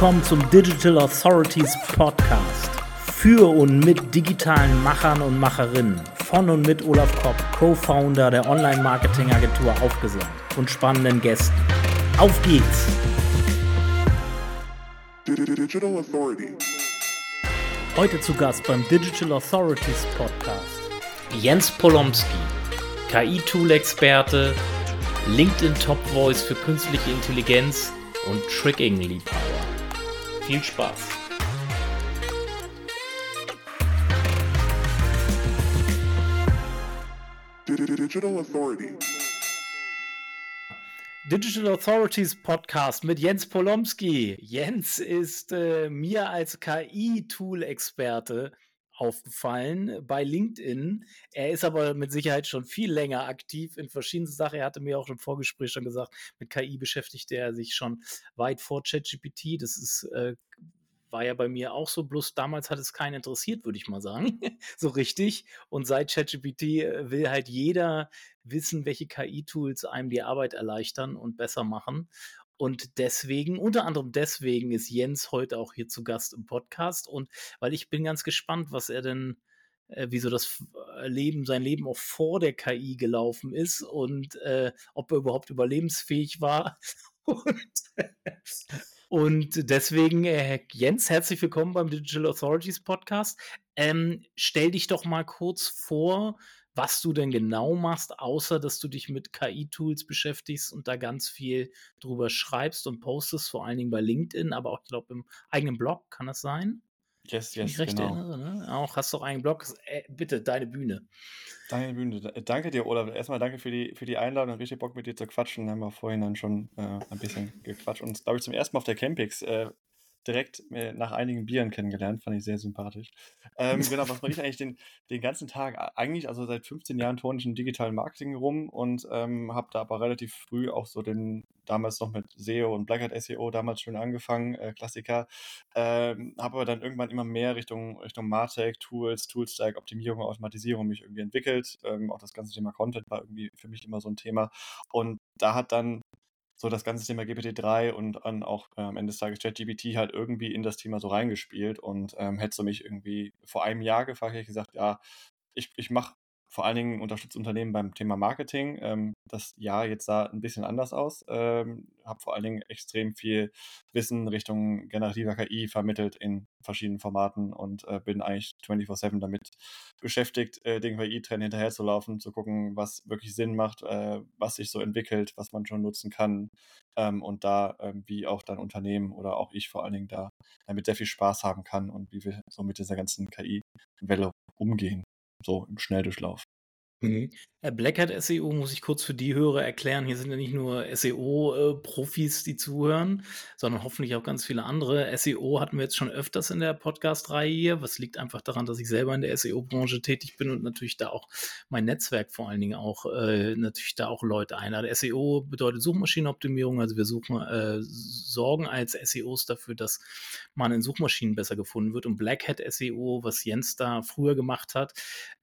willkommen zum Digital Authorities Podcast. Für und mit digitalen Machern und Macherinnen. Von und mit Olaf Kopp, Co-Founder der Online-Marketing-Agentur Aufgesagt und spannenden Gästen. Auf geht's! Digital Authority. Heute zu Gast beim Digital Authorities Podcast Jens Polomski, KI-Tool-Experte, LinkedIn Top Voice für künstliche Intelligenz und Tricking-Liebhaber. Viel Spaß! Digital Authority. Digital Authorities Podcast mit Jens Polomski. Jens ist äh, mir als KI-Tool-Experte aufgefallen bei LinkedIn. Er ist aber mit Sicherheit schon viel länger aktiv in verschiedenen Sachen. Er hatte mir auch im Vorgespräch schon gesagt, mit KI beschäftigte er sich schon weit vor ChatGPT. Das ist äh, war ja bei mir auch so, bloß damals hat es keinen interessiert, würde ich mal sagen, so richtig. Und seit ChatGPT äh, will halt jeder wissen, welche KI-Tools einem die Arbeit erleichtern und besser machen. Und deswegen, unter anderem deswegen, ist Jens heute auch hier zu Gast im Podcast. Und weil ich bin ganz gespannt, was er denn, äh, wieso das äh, Leben, sein Leben auch vor der KI gelaufen ist und äh, ob er überhaupt überlebensfähig war. und, und deswegen, äh, Jens, herzlich willkommen beim Digital Authorities Podcast. Ähm, stell dich doch mal kurz vor, was du denn genau machst, außer dass du dich mit KI-Tools beschäftigst und da ganz viel drüber schreibst und postest, vor allen Dingen bei LinkedIn, aber auch, ich glaube, im eigenen Blog, kann das sein? Yes, yes, ich recht genau. erinnere, ne? Auch hast du auch einen Blog. Äh, bitte, deine Bühne. Deine Bühne. Danke dir, Olaf. Erstmal danke für die, für die Einladung. Richtig Bock mit dir zu quatschen. Haben wir vorhin dann schon äh, ein bisschen gequatscht. Und glaube ich zum ersten Mal auf der Campix äh, direkt äh, nach einigen Bieren kennengelernt, fand ich sehr sympathisch. Ähm, genau, was mache ich eigentlich den, den ganzen Tag? Eigentlich, also seit 15 Jahren turne ich im digitalen Marketing rum und ähm, habe da aber relativ früh auch so den, damals noch mit SEO und Black SEO damals schon angefangen, äh, Klassiker. Ähm, habe aber dann irgendwann immer mehr Richtung, Richtung Martech, Tools, Toolstack, Optimierung, Automatisierung mich irgendwie entwickelt. Ähm, auch das ganze Thema Content war irgendwie für mich immer so ein Thema. Und da hat dann so das ganze Thema GPT-3 und dann auch äh, am Ende des Tages ChatGPT halt irgendwie in das Thema so reingespielt und ähm, hättest du mich irgendwie vor einem Jahr gefragt, hätte ich gesagt, ja, ich, ich mache vor allen Dingen unterstützt Unternehmen beim Thema Marketing. Ähm, das Jahr jetzt sah ein bisschen anders aus. Ähm, habe vor allen Dingen extrem viel Wissen Richtung generativer KI vermittelt in verschiedenen Formaten und äh, bin eigentlich 24-7 damit beschäftigt, äh, den KI-Trend hinterherzulaufen, zu gucken, was wirklich Sinn macht, äh, was sich so entwickelt, was man schon nutzen kann ähm, und da, ähm, wie auch dann Unternehmen oder auch ich vor allen Dingen da damit sehr viel Spaß haben kann und wie wir so mit dieser ganzen KI-Welle umgehen so im Schnelldurchlauf. Mhm. Äh, Black Hat SEO muss ich kurz für die Hörer erklären. Hier sind ja nicht nur SEO-Profis, die zuhören, sondern hoffentlich auch ganz viele andere. SEO hatten wir jetzt schon öfters in der Podcast-Reihe hier. Was liegt einfach daran, dass ich selber in der SEO-Branche tätig bin und natürlich da auch mein Netzwerk vor allen Dingen auch äh, natürlich da auch Leute einlade. SEO bedeutet Suchmaschinenoptimierung. Also wir suchen, äh, sorgen als SEOs dafür, dass man in Suchmaschinen besser gefunden wird. Und Black Hat SEO, was Jens da früher gemacht hat,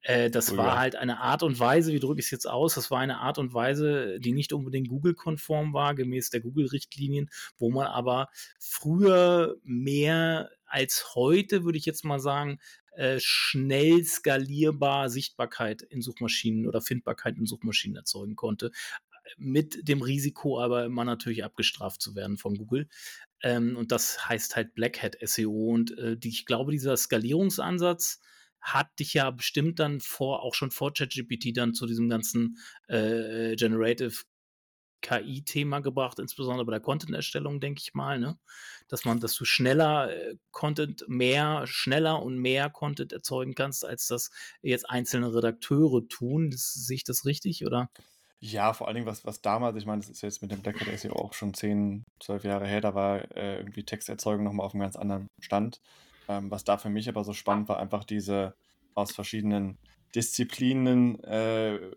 äh, das oh, war halt eine Art und Weise, wie drücke ich es jetzt aus? Das war eine Art und Weise, die nicht unbedingt Google-konform war, gemäß der Google-Richtlinien, wo man aber früher mehr als heute, würde ich jetzt mal sagen, äh, schnell skalierbar Sichtbarkeit in Suchmaschinen oder Findbarkeit in Suchmaschinen erzeugen konnte. Mit dem Risiko aber immer natürlich abgestraft zu werden von Google. Ähm, und das heißt halt Black Hat SEO. Und äh, ich glaube, dieser Skalierungsansatz, hat dich ja bestimmt dann vor, auch schon vor ChatGPT dann zu diesem ganzen äh, Generative KI-Thema gebracht, insbesondere bei der Content-Erstellung, denke ich mal, ne? Dass man, dass du schneller äh, Content, mehr, schneller und mehr Content erzeugen kannst, als das jetzt einzelne Redakteure tun. Das, sehe ich das richtig, oder? Ja, vor allen Dingen, was, was damals, ich meine, das ist jetzt mit dem Black Hat SEO auch schon 10, 12 Jahre her, da war äh, irgendwie Texterzeugung nochmal auf einem ganz anderen Stand. Ähm, was da für mich aber so spannend war, einfach diese aus verschiedenen Disziplinen äh,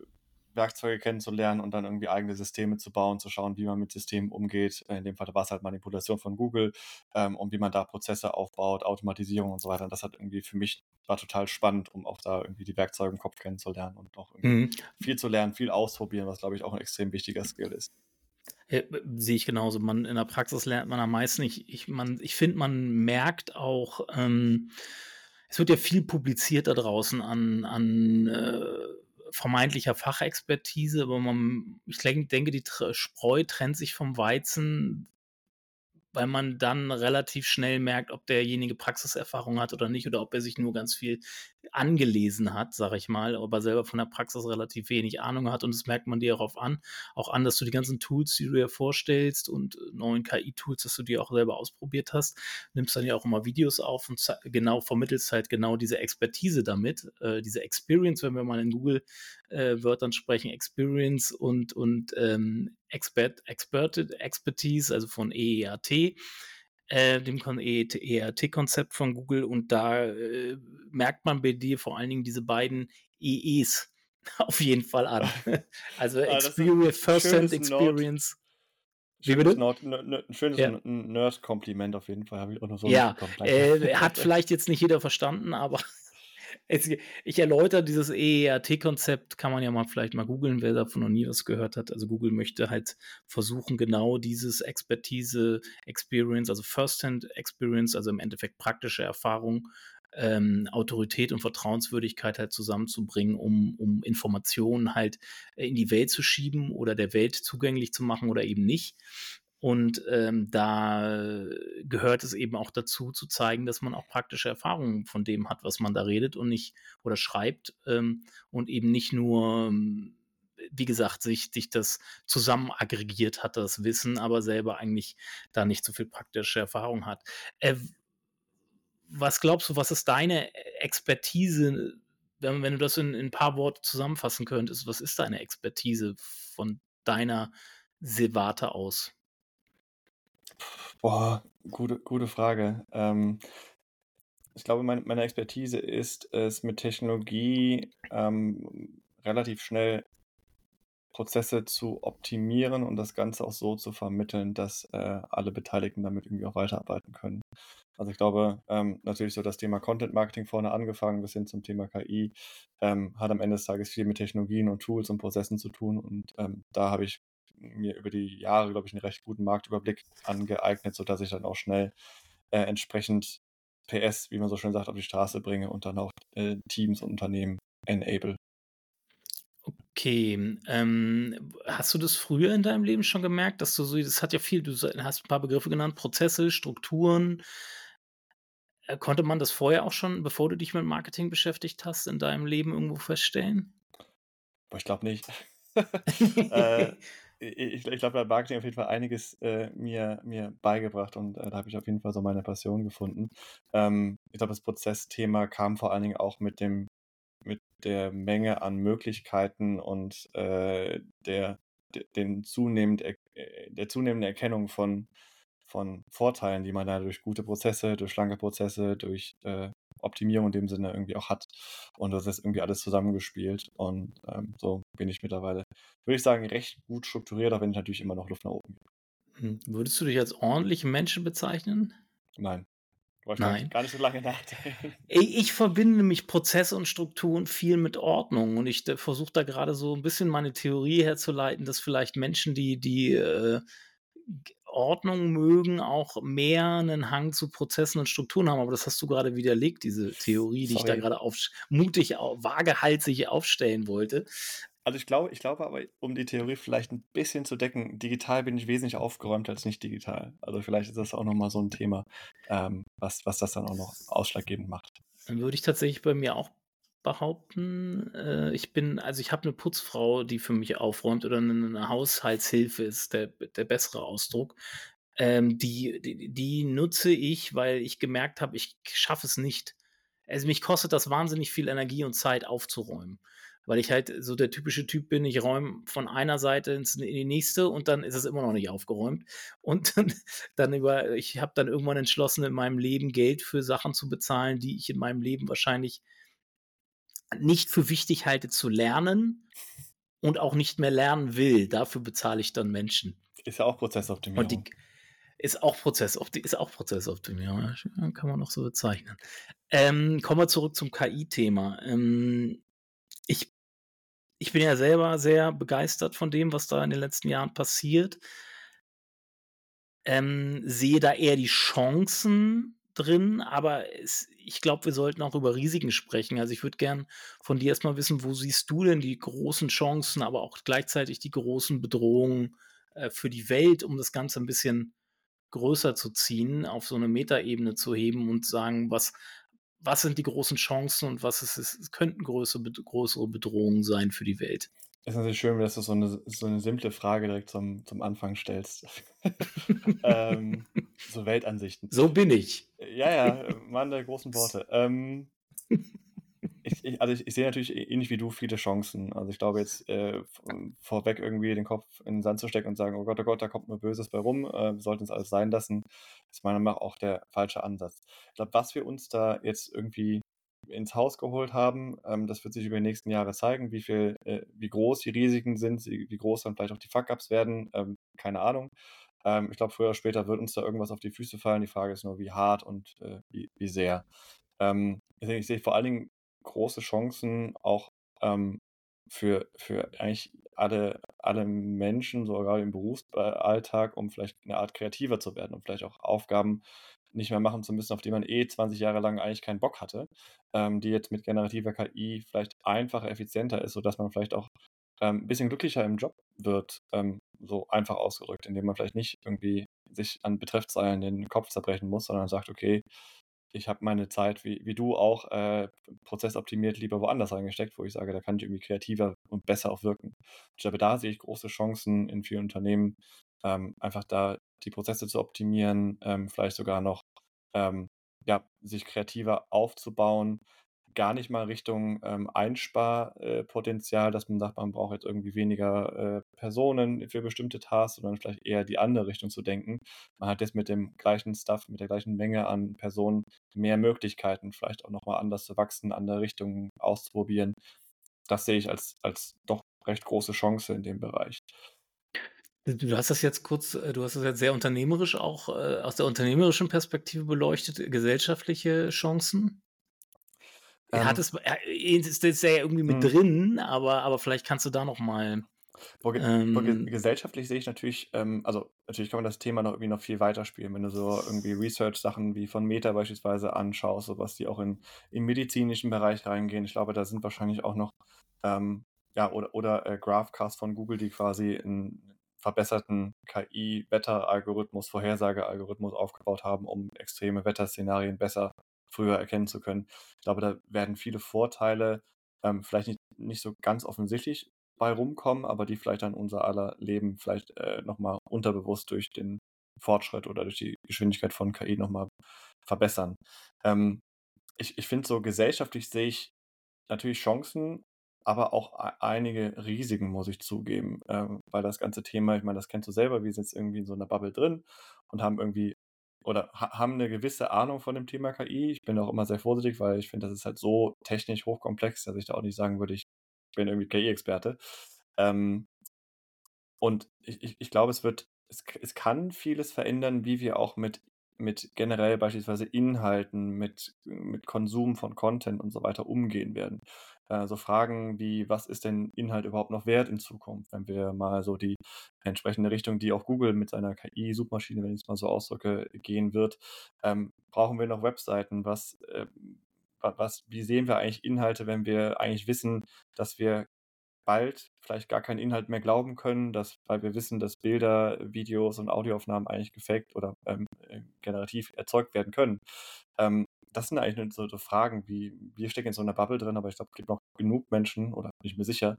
Werkzeuge kennenzulernen und dann irgendwie eigene Systeme zu bauen, zu schauen, wie man mit Systemen umgeht. In dem Fall war es halt Manipulation von Google ähm, und wie man da Prozesse aufbaut, Automatisierung und so weiter. Und das hat irgendwie für mich war total spannend, um auch da irgendwie die Werkzeuge im Kopf kennenzulernen und auch mhm. viel zu lernen, viel ausprobieren, was glaube ich auch ein extrem wichtiger Skill ist. Ja, sehe ich genauso. Man, in der Praxis lernt man am meisten. Ich, ich, ich finde, man merkt auch, ähm, es wird ja viel publiziert da draußen an, an äh, vermeintlicher Fachexpertise, aber man, ich denke, die Spreu trennt sich vom Weizen, weil man dann relativ schnell merkt, ob derjenige Praxiserfahrung hat oder nicht oder ob er sich nur ganz viel angelesen hat, sage ich mal, aber selber von der Praxis relativ wenig Ahnung hat. Und das merkt man dir auch an, auch an, dass du die ganzen Tools, die du dir vorstellst und neuen KI-Tools, dass du die auch selber ausprobiert hast, nimmst dann ja auch immer Videos auf und genau vermittelst halt genau diese Expertise damit, äh, diese Experience, wenn wir mal in Google äh, Wörtern sprechen, Experience und, und ähm, Expert, Experted, Expertise, also von EEAT, äh, dem EEAT-Konzept von Google. Und da äh, merkt man bei dir vor allen Dingen diese beiden EEs auf jeden Fall an. also ah, Experience, First-Hand Experience. Wie bitte? Not, ein schönes ja. Nerd-Kompliment auf jeden Fall, habe ich auch noch so Ja, äh, hat vielleicht jetzt nicht jeder verstanden, aber ich erläutere dieses EEAT-Konzept, kann man ja mal vielleicht mal googeln, wer davon noch nie was gehört hat. Also Google möchte halt versuchen, genau dieses Expertise, Experience, also First-Hand-Experience, also im Endeffekt praktische Erfahrung, ähm, Autorität und Vertrauenswürdigkeit halt zusammenzubringen, um, um Informationen halt in die Welt zu schieben oder der Welt zugänglich zu machen oder eben nicht. Und ähm, da gehört es eben auch dazu, zu zeigen, dass man auch praktische Erfahrungen von dem hat, was man da redet und nicht oder schreibt ähm, und eben nicht nur, ähm, wie gesagt, sich, sich das zusammen aggregiert hat, das Wissen, aber selber eigentlich da nicht so viel praktische Erfahrung hat. Äh, was glaubst du, was ist deine Expertise, wenn, wenn du das in, in ein paar Worte zusammenfassen könntest, was ist deine Expertise von deiner Silvate aus? Boah, gute, gute Frage. Ähm, ich glaube, mein, meine Expertise ist es, mit Technologie ähm, relativ schnell Prozesse zu optimieren und das Ganze auch so zu vermitteln, dass äh, alle Beteiligten damit irgendwie auch weiterarbeiten können. Also ich glaube, ähm, natürlich so das Thema Content Marketing vorne angefangen bis hin zum Thema KI ähm, hat am Ende des Tages viel mit Technologien und Tools und Prozessen zu tun und ähm, da habe ich mir über die Jahre, glaube ich, einen recht guten Marktüberblick angeeignet, sodass ich dann auch schnell äh, entsprechend PS, wie man so schön sagt, auf die Straße bringe und dann auch äh, Teams und Unternehmen enable. Okay, ähm, hast du das früher in deinem Leben schon gemerkt, dass du so, das hat ja viel, du hast ein paar Begriffe genannt, Prozesse, Strukturen. Äh, konnte man das vorher auch schon, bevor du dich mit Marketing beschäftigt hast, in deinem Leben irgendwo feststellen? Ich glaube nicht. äh, ich, ich glaube, hat Marketing auf jeden Fall einiges äh, mir, mir beigebracht und äh, da habe ich auf jeden Fall so meine Passion gefunden. Ähm, ich glaube, das Prozessthema kam vor allen Dingen auch mit dem, mit der Menge an Möglichkeiten und äh, der, der, den zunehmend, äh, der zunehmenden Erkennung von, von Vorteilen, die man da durch gute Prozesse, durch schlanke Prozesse, durch äh, Optimierung in dem Sinne irgendwie auch hat. Und das ist irgendwie alles zusammengespielt. Und ähm, so bin ich mittlerweile, würde ich sagen, recht gut strukturiert, auch wenn ich natürlich immer noch Luft nach oben gibt. Hm, würdest du dich als ordentliche Menschen bezeichnen? Nein. Nein. Gar nicht so lange nachdenken. Ich, verbinde nämlich Prozesse und Strukturen viel mit Ordnung und ich versuche da gerade so ein bisschen meine Theorie herzuleiten, dass vielleicht Menschen, die, die äh, Ordnung mögen, auch mehr einen Hang zu Prozessen und Strukturen haben. Aber das hast du gerade widerlegt, diese Theorie, die Sorry. ich da gerade auf, mutig, vagehalsig aufstellen wollte. Also ich glaube, ich glaube aber, um die Theorie vielleicht ein bisschen zu decken, digital bin ich wesentlich aufgeräumter als nicht digital. Also vielleicht ist das auch nochmal so ein Thema, ähm, was, was das dann auch noch ausschlaggebend macht. Dann würde ich tatsächlich bei mir auch behaupten. Äh, ich bin, also ich habe eine Putzfrau, die für mich aufräumt oder eine, eine Haushaltshilfe ist der, der bessere Ausdruck. Ähm, die, die, die nutze ich, weil ich gemerkt habe, ich schaffe es nicht. Also mich kostet das wahnsinnig viel Energie und Zeit aufzuräumen. Weil ich halt so der typische Typ bin, ich räume von einer Seite ins, in die nächste und dann ist es immer noch nicht aufgeräumt. Und dann, dann über, ich habe dann irgendwann entschlossen, in meinem Leben Geld für Sachen zu bezahlen, die ich in meinem Leben wahrscheinlich nicht für wichtig halte zu lernen und auch nicht mehr lernen will. Dafür bezahle ich dann Menschen. Ist ja auch Prozessoptimierung. Und die, ist auch Prozessoptimierung, ist auch Prozessoptimierung, kann man noch so bezeichnen. Ähm, kommen wir zurück zum KI-Thema. Ähm, ich, ich bin ja selber sehr begeistert von dem, was da in den letzten Jahren passiert. ähm, sehe da eher die Chancen drin, aber es, ich glaube, wir sollten auch über Risiken sprechen. Also ich würde gern von dir erstmal wissen, wo siehst du denn die großen Chancen, aber auch gleichzeitig die großen Bedrohungen äh, für die Welt, um das Ganze ein bisschen größer zu ziehen, auf so eine Metaebene zu heben und sagen, was, was sind die großen Chancen und was ist, es könnten größere, größere Bedrohungen sein für die Welt. Ist natürlich schön, dass du so eine, so eine simple Frage direkt zum, zum Anfang stellst. ähm, so Weltansichten. So bin ich. Ja, ja, Mann der großen Worte. Ähm, ich, ich, also ich, ich, sehe natürlich ähnlich wie du viele Chancen. Also ich glaube jetzt äh, vorweg irgendwie den Kopf in den Sand zu stecken und sagen, oh Gott, oh Gott, da kommt nur Böses bei rum, äh, wir sollten es alles sein lassen, ist meiner Meinung nach auch der falsche Ansatz. Ich glaube, was wir uns da jetzt irgendwie ins Haus geholt haben. Ähm, das wird sich über die nächsten Jahre zeigen, wie viel, äh, wie groß die Risiken sind, wie groß dann vielleicht auch die Fuck-Ups werden. Ähm, keine Ahnung. Ähm, ich glaube, früher oder später wird uns da irgendwas auf die Füße fallen. Die Frage ist nur, wie hart und äh, wie, wie sehr. Ich, sehe vor allen Dingen große Chancen auch für, für eigentlich alle, alle Menschen, sogar im Berufsalltag, um vielleicht eine Art kreativer zu werden, um vielleicht auch Aufgaben nicht mehr machen zu müssen, auf die man eh 20 Jahre lang eigentlich keinen Bock hatte, ähm, die jetzt mit generativer KI vielleicht einfacher, effizienter ist, sodass man vielleicht auch ähm, ein bisschen glücklicher im Job wird, ähm, so einfach ausgedrückt, indem man vielleicht nicht irgendwie sich an Betreffzeilen den Kopf zerbrechen muss, sondern sagt, okay, ich habe meine Zeit, wie, wie du auch, äh, prozessoptimiert lieber woanders reingesteckt, wo ich sage, da kann ich irgendwie kreativer und besser auch wirken. Ich glaube, da sehe ich große Chancen in vielen Unternehmen, ähm, einfach da die Prozesse zu optimieren, ähm, vielleicht sogar noch ähm, ja, sich kreativer aufzubauen, gar nicht mal Richtung ähm, Einsparpotenzial, dass man sagt, man braucht jetzt irgendwie weniger äh, Personen für bestimmte Tasks, sondern vielleicht eher die andere Richtung zu denken. Man hat jetzt mit dem gleichen Stuff, mit der gleichen Menge an Personen mehr Möglichkeiten, vielleicht auch nochmal anders zu wachsen, andere Richtungen auszuprobieren. Das sehe ich als, als doch recht große Chance in dem Bereich. Du hast das jetzt kurz, äh, du hast das jetzt sehr unternehmerisch auch äh, aus der unternehmerischen Perspektive beleuchtet, gesellschaftliche Chancen. Er hat ähm. es, er, ist ja irgendwie mit mhm. drin, aber, aber vielleicht kannst du da noch mal. Boah, ähm, gesellschaftlich sehe ich natürlich, ähm, also natürlich kann man das Thema noch irgendwie noch viel weiter spielen, wenn du so irgendwie Research-Sachen wie von Meta beispielsweise anschaust, so was die auch in, im medizinischen Bereich reingehen. Ich glaube, da sind wahrscheinlich auch noch, ähm, ja, oder, oder äh, Graphcast von Google, die quasi ein, verbesserten KI-Wetteralgorithmus, Vorhersagealgorithmus aufgebaut haben, um extreme Wetterszenarien besser früher erkennen zu können. Ich glaube, da werden viele Vorteile ähm, vielleicht nicht, nicht so ganz offensichtlich bei rumkommen, aber die vielleicht dann unser aller Leben vielleicht äh, nochmal unterbewusst durch den Fortschritt oder durch die Geschwindigkeit von KI nochmal verbessern. Ähm, ich ich finde so gesellschaftlich sehe ich natürlich Chancen, aber auch einige Risiken, muss ich zugeben, ähm, weil das ganze Thema, ich meine, das kennst du selber, wir sind jetzt irgendwie in so einer Bubble drin und haben irgendwie oder ha haben eine gewisse Ahnung von dem Thema KI. Ich bin auch immer sehr vorsichtig, weil ich finde, das ist halt so technisch hochkomplex, dass ich da auch nicht sagen würde, ich bin irgendwie KI-Experte. Ähm, und ich, ich, ich glaube, es wird, es, es kann vieles verändern, wie wir auch mit mit generell beispielsweise Inhalten, mit, mit Konsum von Content und so weiter umgehen werden. Äh, so Fragen wie, was ist denn Inhalt überhaupt noch wert in Zukunft, wenn wir mal so die entsprechende Richtung, die auch Google mit seiner KI-Suchmaschine, wenn ich es mal so ausdrücke, gehen wird, ähm, brauchen wir noch Webseiten, was, äh, was, wie sehen wir eigentlich Inhalte, wenn wir eigentlich wissen, dass wir bald vielleicht gar keinen Inhalt mehr glauben können, dass, weil wir wissen, dass Bilder, Videos und Audioaufnahmen eigentlich gefaked oder ähm, äh, generativ erzeugt werden können. Ähm, das sind eigentlich nur so, so, Fragen, wie wir stecken in so einer Bubble drin, aber ich glaube, es gibt noch genug Menschen, oder bin ich mir sicher,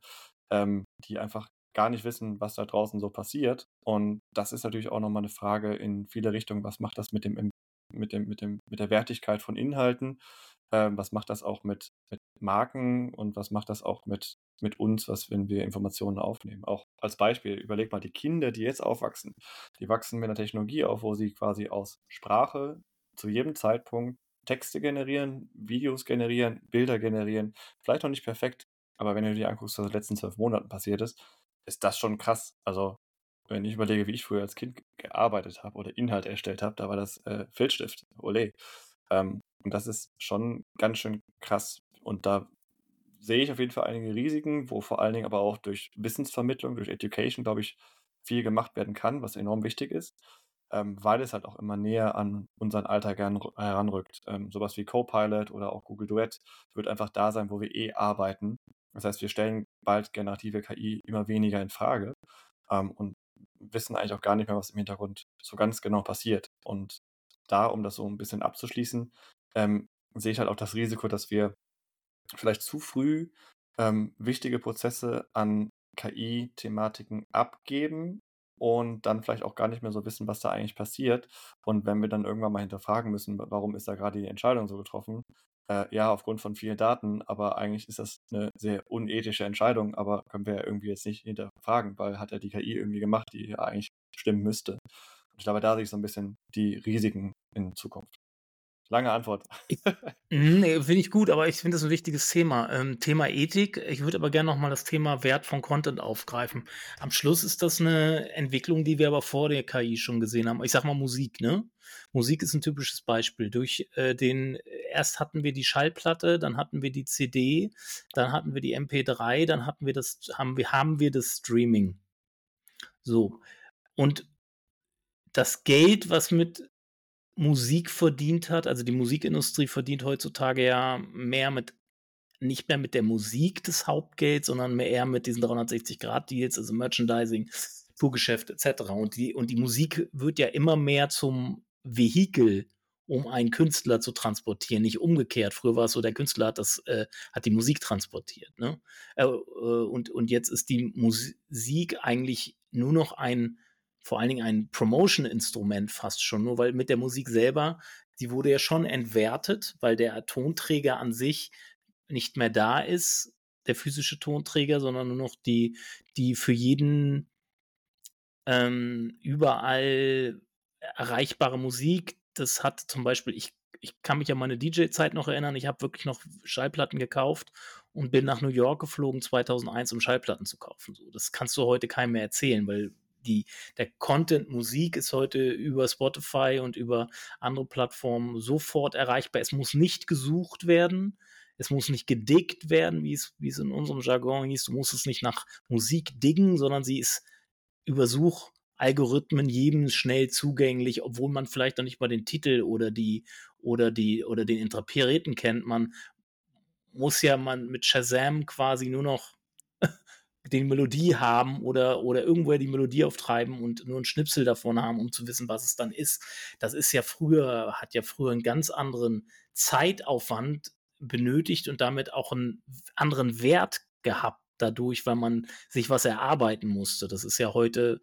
ähm, die einfach gar nicht wissen, was da draußen so passiert. Und das ist natürlich auch nochmal eine Frage in viele Richtungen, was macht das mit dem, mit dem, mit dem, mit der Wertigkeit von Inhalten? Ähm, was macht das auch mit, mit Marken und was macht das auch mit mit uns, was, wenn wir Informationen aufnehmen. Auch als Beispiel, überleg mal, die Kinder, die jetzt aufwachsen, die wachsen mit einer Technologie auf, wo sie quasi aus Sprache zu jedem Zeitpunkt Texte generieren, Videos generieren, Bilder generieren. Vielleicht noch nicht perfekt, aber wenn du dir anguckst, was in den letzten zwölf Monaten passiert ist, ist das schon krass. Also, wenn ich überlege, wie ich früher als Kind gearbeitet habe oder Inhalt erstellt habe, da war das äh, Filzstift. Ole. Ähm, und das ist schon ganz schön krass. Und da sehe ich auf jeden Fall einige Risiken, wo vor allen Dingen aber auch durch Wissensvermittlung, durch Education, glaube ich, viel gemacht werden kann, was enorm wichtig ist. Ähm, weil es halt auch immer näher an unseren Alltag heranrückt. Ähm, sowas wie Copilot oder auch Google Duet wird einfach da sein, wo wir eh arbeiten. Das heißt, wir stellen bald generative KI immer weniger in Frage ähm, und wissen eigentlich auch gar nicht mehr, was im Hintergrund so ganz genau passiert. Und da, um das so ein bisschen abzuschließen, ähm, sehe ich halt auch das Risiko, dass wir vielleicht zu früh ähm, wichtige Prozesse an KI-Thematiken abgeben und dann vielleicht auch gar nicht mehr so wissen, was da eigentlich passiert. Und wenn wir dann irgendwann mal hinterfragen müssen, warum ist da gerade die Entscheidung so getroffen? Äh, ja, aufgrund von vielen Daten, aber eigentlich ist das eine sehr unethische Entscheidung, aber können wir ja irgendwie jetzt nicht hinterfragen, weil hat ja die KI irgendwie gemacht, die ja eigentlich stimmen müsste. Und ich glaube, da sehe ich so ein bisschen die Risiken in Zukunft. Lange Antwort. Mhm, finde ich gut, aber ich finde das ein wichtiges Thema. Ähm, Thema Ethik. Ich würde aber gerne nochmal das Thema Wert von Content aufgreifen. Am Schluss ist das eine Entwicklung, die wir aber vor der KI schon gesehen haben. Ich sag mal Musik, ne? Musik ist ein typisches Beispiel. Durch äh, den, erst hatten wir die Schallplatte, dann hatten wir die CD, dann hatten wir die MP3, dann hatten wir das, haben wir, haben wir das Streaming. So. Und das Geld, was mit Musik verdient hat. Also die Musikindustrie verdient heutzutage ja mehr mit nicht mehr mit der Musik des Hauptgelds, sondern mehr eher mit diesen 360-Grad-Deals, also Merchandising, Tourgeschäft etc. Und die, und die Musik wird ja immer mehr zum Vehikel, um einen Künstler zu transportieren, nicht umgekehrt. Früher war es so, der Künstler hat das, äh, hat die Musik transportiert. Ne? Äh, äh und, und jetzt ist die Musik eigentlich nur noch ein vor allen Dingen ein Promotion-Instrument fast schon, nur weil mit der Musik selber, die wurde ja schon entwertet, weil der Tonträger an sich nicht mehr da ist, der physische Tonträger, sondern nur noch die, die für jeden ähm, überall erreichbare Musik. Das hat zum Beispiel, ich, ich kann mich an meine DJ-Zeit noch erinnern, ich habe wirklich noch Schallplatten gekauft und bin nach New York geflogen 2001, um Schallplatten zu kaufen. So, das kannst du heute keinem mehr erzählen, weil die, der Content Musik ist heute über Spotify und über andere Plattformen sofort erreichbar. Es muss nicht gesucht werden. Es muss nicht gedickt werden, wie es, wie es in unserem Jargon hieß. Du musst es nicht nach Musik diggen, sondern sie ist über Suchalgorithmen jedem schnell zugänglich, obwohl man vielleicht noch nicht mal den Titel oder die oder die oder den Interpreten kennt. Man muss ja man mit Shazam quasi nur noch die Melodie haben oder, oder irgendwoher die Melodie auftreiben und nur ein Schnipsel davon haben, um zu wissen, was es dann ist. Das ist ja früher, hat ja früher einen ganz anderen Zeitaufwand benötigt und damit auch einen anderen Wert gehabt dadurch, weil man sich was erarbeiten musste. Das ist ja heute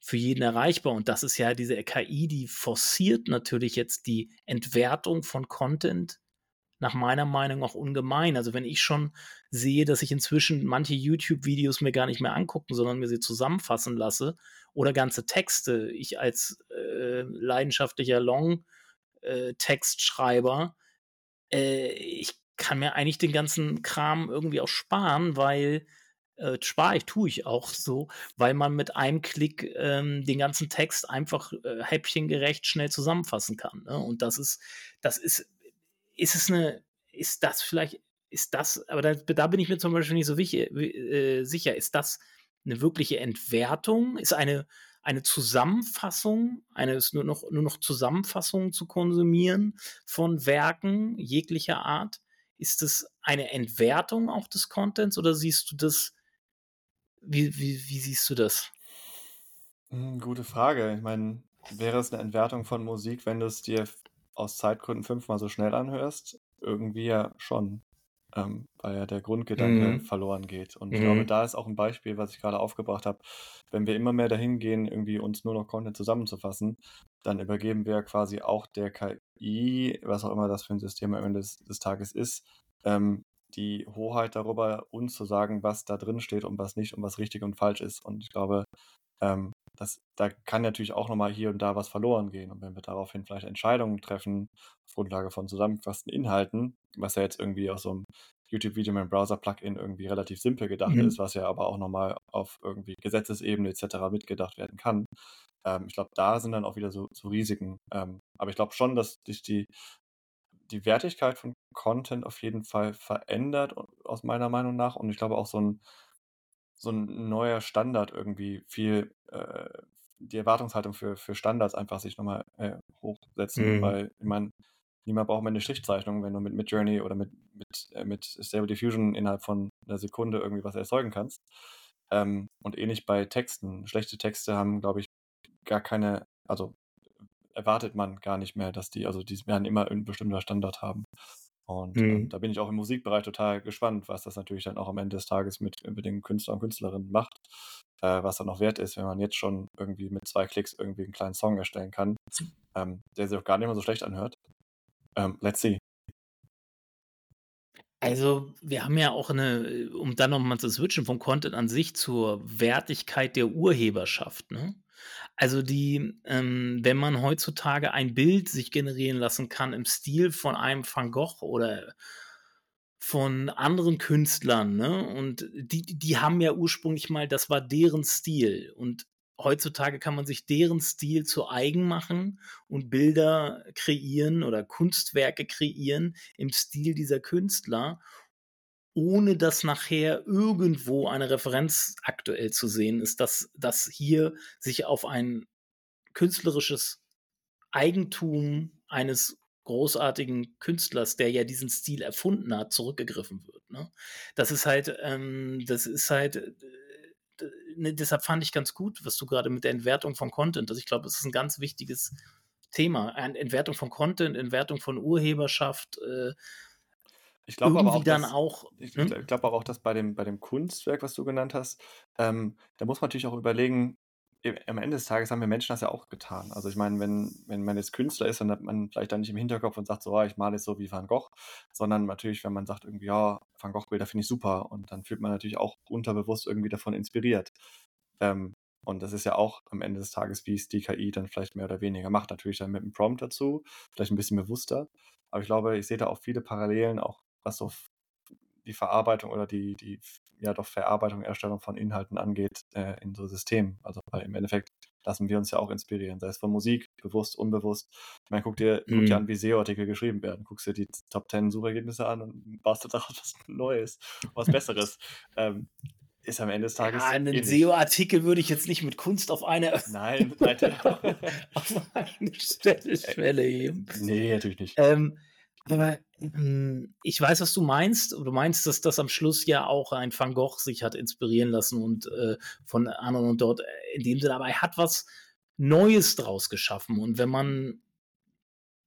für jeden erreichbar und das ist ja diese KI, die forciert natürlich jetzt die Entwertung von Content nach meiner Meinung auch ungemein. Also wenn ich schon sehe, dass ich inzwischen manche YouTube-Videos mir gar nicht mehr angucken, sondern mir sie zusammenfassen lasse oder ganze Texte, ich als äh, leidenschaftlicher Long-Textschreiber, äh, ich kann mir eigentlich den ganzen Kram irgendwie auch sparen, weil äh, spare ich, tue ich auch so, weil man mit einem Klick ähm, den ganzen Text einfach äh, häppchengerecht schnell zusammenfassen kann. Ne? Und das ist, das ist ist es eine, ist das vielleicht, ist das, aber da, da bin ich mir zum Beispiel nicht so wichtig, äh, sicher, ist das eine wirkliche Entwertung? Ist eine, eine Zusammenfassung, eine ist nur noch, nur noch Zusammenfassung zu konsumieren von Werken jeglicher Art? Ist es eine Entwertung auch des Contents oder siehst du das, wie, wie, wie siehst du das? Hm, gute Frage. Ich meine, wäre es eine Entwertung von Musik, wenn du es dir aus Zeitgründen fünfmal so schnell anhörst, irgendwie ja schon, ähm, weil ja der Grundgedanke Mhm. verloren geht. Und ich glaube, mhm. da ist auch ein Beispiel, was ich gerade aufgebracht habe. Wenn wir immer mehr dahin gehen, irgendwie uns nur noch Content zusammenzufassen, dann übergeben wir quasi auch der KI, was auch immer das für ein System am Ende des, des Tages ist, ähm, die Hoheit darüber, uns zu sagen, was da drin steht und was nicht und was richtig und falsch ist. Und ich glaube, ähm, das, da kann natürlich auch nochmal hier und da was verloren gehen. Und wenn wir daraufhin vielleicht Entscheidungen treffen, auf Grundlage von zusammengefassten Inhalten, was ja jetzt irgendwie aus so einem YouTube-Video mit einem Browser-Plugin irgendwie relativ simpel gedacht mhm. ist, was ja aber auch nochmal auf irgendwie Gesetzesebene etc. mitgedacht werden kann. Ähm, ich glaube, da sind dann auch wieder so, so Risiken. Ähm, aber ich glaube schon, dass sich die, die Wertigkeit von Content auf jeden Fall verändert, aus meiner Meinung nach. Und ich glaube auch so ein so ein neuer Standard irgendwie viel, äh, die Erwartungshaltung für, für Standards einfach sich nochmal äh, hochsetzen, Mhm. weil ich meine, niemand braucht mehr eine Strichzeichnung, wenn du mit, mit Journey oder mit, mit, äh, mit Stable Diffusion innerhalb von einer Sekunde irgendwie was erzeugen kannst. Ähm, und ähnlich bei Texten. Schlechte Texte haben, glaube ich, gar keine, also erwartet man gar nicht mehr, dass die, also die werden immer einen bestimmten Standard haben. Und ähm, Mhm. da bin ich auch im Musikbereich total gespannt, was das natürlich dann auch am Ende des Tages mit, mit den Künstlern und Künstlerinnen macht, äh, was dann noch wert ist, wenn man jetzt schon irgendwie mit zwei Klicks irgendwie einen kleinen Song erstellen kann, ähm, der sich auch gar nicht mehr so schlecht anhört. Ähm, let's see. Also, wir haben ja auch eine, um dann nochmal zu switchen vom Content an sich zur Wertigkeit der Urheberschaft, ne? Also die, ähm, wenn man heutzutage ein Bild sich generieren lassen kann im Stil von einem Van Gogh oder von anderen Künstlern, ne? Und die, die haben ja ursprünglich mal, das war deren Stil. Und heutzutage kann man sich deren Stil zu eigen machen und Bilder kreieren oder Kunstwerke kreieren im Stil dieser Künstler, ohne dass nachher irgendwo eine Referenz aktuell zu sehen ist, dass das hier sich auf ein künstlerisches Eigentum eines großartigen Künstlers, der ja diesen Stil erfunden hat, zurückgegriffen wird. Ne? Das ist halt, ähm, das ist halt, äh, ne, deshalb fand ich ganz gut, was du gerade mit der Entwertung von Content, also ich glaube, es ist ein ganz wichtiges Thema. Entwertung von Content, Entwertung von Urheberschaft, äh, ich glaube aber auch, dass, auch. Ich hm? glaube aber auch, dass bei dem, bei dem Kunstwerk, was du genannt hast, ähm, da muss man natürlich auch überlegen, am Ende des Tages haben wir Menschen das ja auch getan. Also ich meine, wenn, wenn man jetzt Künstler ist, dann hat man vielleicht dann nicht im Hinterkopf und sagt so, ah, ich male jetzt so wie Van Gogh, sondern natürlich, wenn man sagt irgendwie, ja, Van Gogh-Bilder finde ich super und dann fühlt man natürlich auch unterbewusst irgendwie davon inspiriert. Ähm, und das ist ja auch am Ende des Tages, wie es die KI dann vielleicht mehr oder weniger macht. Natürlich dann mit einem Prompt dazu, vielleicht ein bisschen bewusster. Aber ich glaube, ich sehe da auch viele Parallelen, auch was so die Verarbeitung oder die, die ja doch Verarbeitung, Erstellung von Inhalten angeht äh, in so Systemen. Also weil im Endeffekt lassen wir uns ja auch inspirieren, sei es von Musik, bewusst, unbewusst. Ich meine, guck dir, mhm. guck dir an, wie SEO-Artikel geschrieben werden. Guckst dir die Top 10 Suchergebnisse an und baust daraus was Neues, was Besseres. ähm, ist am Ende des Tages. Ja, einen SEO-Artikel würde ich jetzt nicht mit Kunst auf eine, Nein, auf eine Stelle, Schwelle heben. Nee, natürlich nicht. Ähm, aber ähm, ich weiß, was du meinst. Du meinst, dass das am Schluss ja auch ein Van Gogh sich hat inspirieren lassen und äh, von anderen und dort äh, in dem Sinne, aber er hat was Neues draus geschaffen. Und wenn man,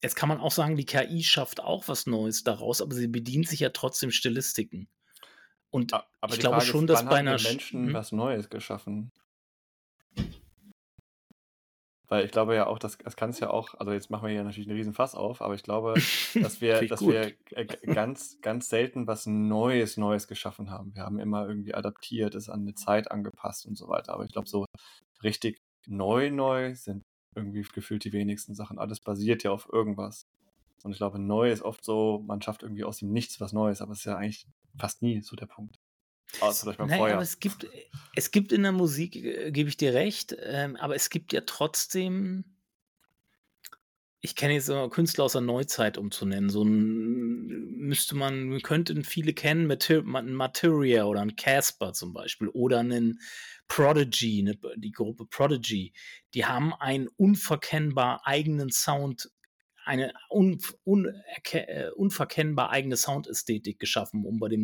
jetzt kann man auch sagen, die KI schafft auch was Neues daraus, aber sie bedient sich ja trotzdem Stilistiken. Und aber ich glaube Frage schon, ist, dass bei einer Menschen hm? was Neues geschaffen. Weil ich glaube ja auch, das, das kann es ja auch, also jetzt machen wir hier natürlich einen riesen Fass auf, aber ich glaube, dass wir, dass wir äh, ganz, ganz selten was Neues, Neues geschaffen haben. Wir haben immer irgendwie adaptiert, es an eine Zeit angepasst und so weiter. Aber ich glaube, so richtig neu, neu sind irgendwie gefühlt die wenigsten Sachen. Alles basiert ja auf irgendwas. Und ich glaube, neu ist oft so, man schafft irgendwie aus dem Nichts was Neues, aber es ist ja eigentlich fast nie so der Punkt. Außer vielleicht beim Naja, Feuer. aber es gibt, es gibt in der Musik, äh, gebe ich dir recht, ähm, aber es gibt ja trotzdem, ich kenne jetzt so Künstler aus der Neuzeit, um zu nennen. So ein müsste man, könnten viele kennen, Mater ein Materia oder ein Casper zum Beispiel oder einen Prodigy, ne, die Gruppe Prodigy. Die haben einen unverkennbar eigenen Sound eine un, un, äh, unverkennbar eigene Soundästhetik geschaffen, um bei dem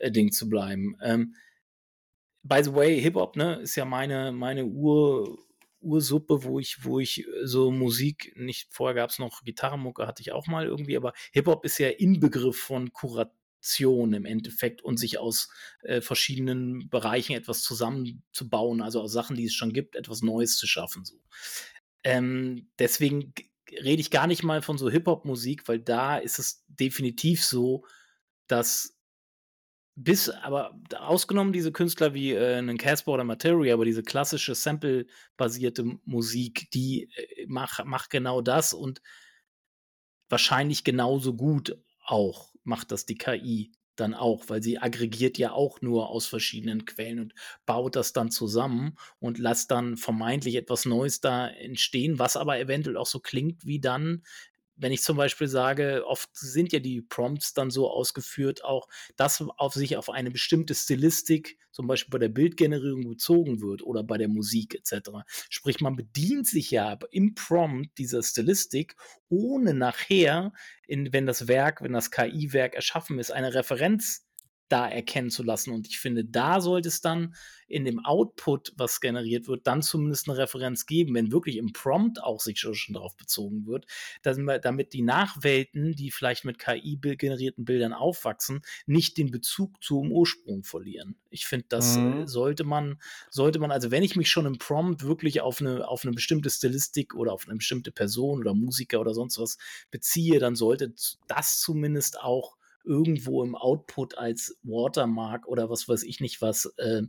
Musikding zu bleiben. Ähm, by the way, Hip-Hop, ne, ist ja meine, meine Ur, Ursuppe, wo ich, wo ich so Musik, nicht vorher gab es noch Gitarrenmucke, hatte ich auch mal irgendwie, aber Hip-Hop ist ja Inbegriff von Kuration im Endeffekt und sich aus äh, verschiedenen Bereichen etwas zusammenzubauen, also aus Sachen, die es schon gibt, etwas Neues zu schaffen. So. Ähm, deswegen rede ich gar nicht mal von so Hip-Hop-Musik, weil da ist es definitiv so, dass bis, aber ausgenommen diese Künstler wie äh, einen Casper oder Materia, aber diese klassische Sample-basierte Musik, die äh, macht mach genau das und wahrscheinlich genauso gut auch macht das die KI dann auch, weil sie aggregiert ja auch nur aus verschiedenen Quellen und baut das dann zusammen und lässt dann vermeintlich etwas Neues da entstehen, was aber eventuell auch so klingt wie dann wenn ich zum Beispiel sage, oft sind ja die Prompts dann so ausgeführt, auch dass auf sich auf eine bestimmte Stilistik, zum Beispiel bei der Bildgenerierung bezogen wird oder bei der Musik etc. Sprich, man bedient sich ja im Prompt dieser Stilistik, ohne nachher, in, wenn das Werk, wenn das KI-Werk erschaffen ist, eine Referenz da erkennen zu lassen. Und ich finde, da sollte es dann in dem Output, was generiert wird, dann zumindest eine Referenz geben, wenn wirklich im Prompt auch sich schon darauf bezogen wird, dass, damit die Nachwelten, die vielleicht mit KI-generierten Bildern aufwachsen, nicht den Bezug zum Ursprung verlieren. Ich finde, das äh, mhm. sollte man, sollte man, also wenn ich mich schon im Prompt wirklich auf eine, auf eine bestimmte Stilistik oder auf eine bestimmte Person oder Musiker oder sonst was beziehe, dann sollte das zumindest auch irgendwo im Output als Watermark oder was weiß ich nicht was äh,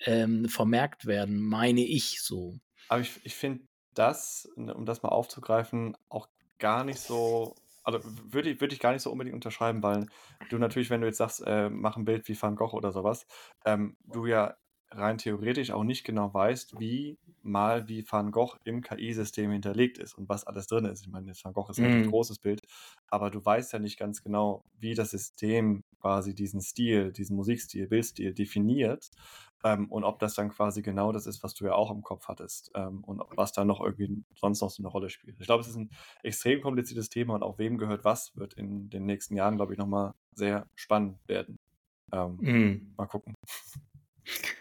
ähm, vermerkt werden, meine ich so. Aber ich, ich finde das, ne, um das mal aufzugreifen, auch gar nicht so, also würde ich, würd ich gar nicht so unbedingt unterschreiben, weil du natürlich, wenn du jetzt sagst, äh, mach ein Bild wie Van Gogh oder sowas, ähm, du ja rein theoretisch auch nicht genau weißt, wie mal wie Van Gogh im KI-System hinterlegt ist und was alles drin ist. Ich meine, Van Gogh ist mm. ein großes Bild, aber du weißt ja nicht ganz genau, wie das System quasi diesen Stil, diesen Musikstil, Bildstil definiert ähm, und ob das dann quasi genau das ist, was du ja auch im Kopf hattest ähm, und was da noch irgendwie sonst noch so eine Rolle spielt. Ich glaube, es ist ein extrem kompliziertes Thema und auch wem gehört was, wird in den nächsten Jahren, glaube ich, nochmal sehr spannend werden. Ähm, mm. Mal gucken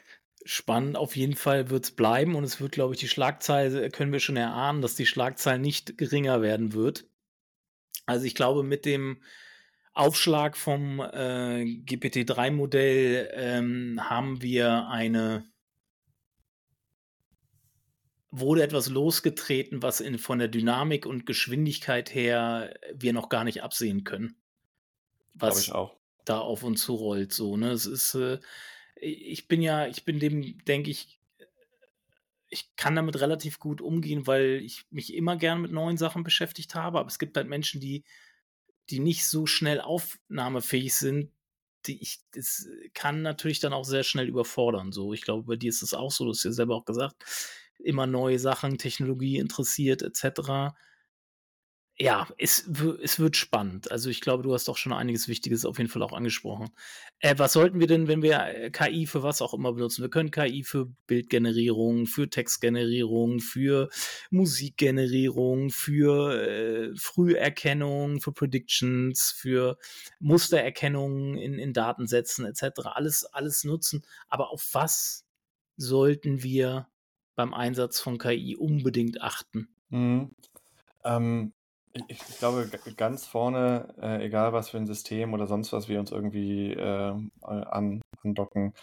spannend auf jeden Fall wird es bleiben und es wird, glaube ich, die Schlagzeile, können wir schon erahnen, dass die Schlagzeile nicht geringer werden wird. Also ich glaube, mit dem Aufschlag vom äh, GPT-3-Modell ähm, haben wir eine wurde etwas losgetreten, was in, von der Dynamik und Geschwindigkeit her wir noch gar nicht absehen können. Was da auf uns zurollt. So, ne? Es ist äh, ich bin ja, ich bin dem, denke ich, ich kann damit relativ gut umgehen, weil ich mich immer gern mit neuen Sachen beschäftigt habe. Aber es gibt halt Menschen, die, die nicht so schnell aufnahmefähig sind. Die ich, das kann natürlich dann auch sehr schnell überfordern. So, ich glaube, bei dir ist es auch so, du hast ja selber auch gesagt, immer neue Sachen, Technologie interessiert, etc ja, es, es wird spannend. Also ich glaube, du hast doch schon einiges Wichtiges auf jeden Fall auch angesprochen. Äh, was sollten wir denn, wenn wir äh, KI für was auch immer benutzen? Wir können KI für Bildgenerierung, für Textgenerierung, für Musikgenerierung, für äh, Früherkennung, für Predictions, für Mustererkennung in, in Datensätzen etc. Alles, alles nutzen. Aber auf was sollten wir beim Einsatz von KI unbedingt achten? Mhm. Ähm, ich, ich glaube, ganz vorne, äh, egal was für ein System oder sonst was wir uns irgendwie äh, an, andocken,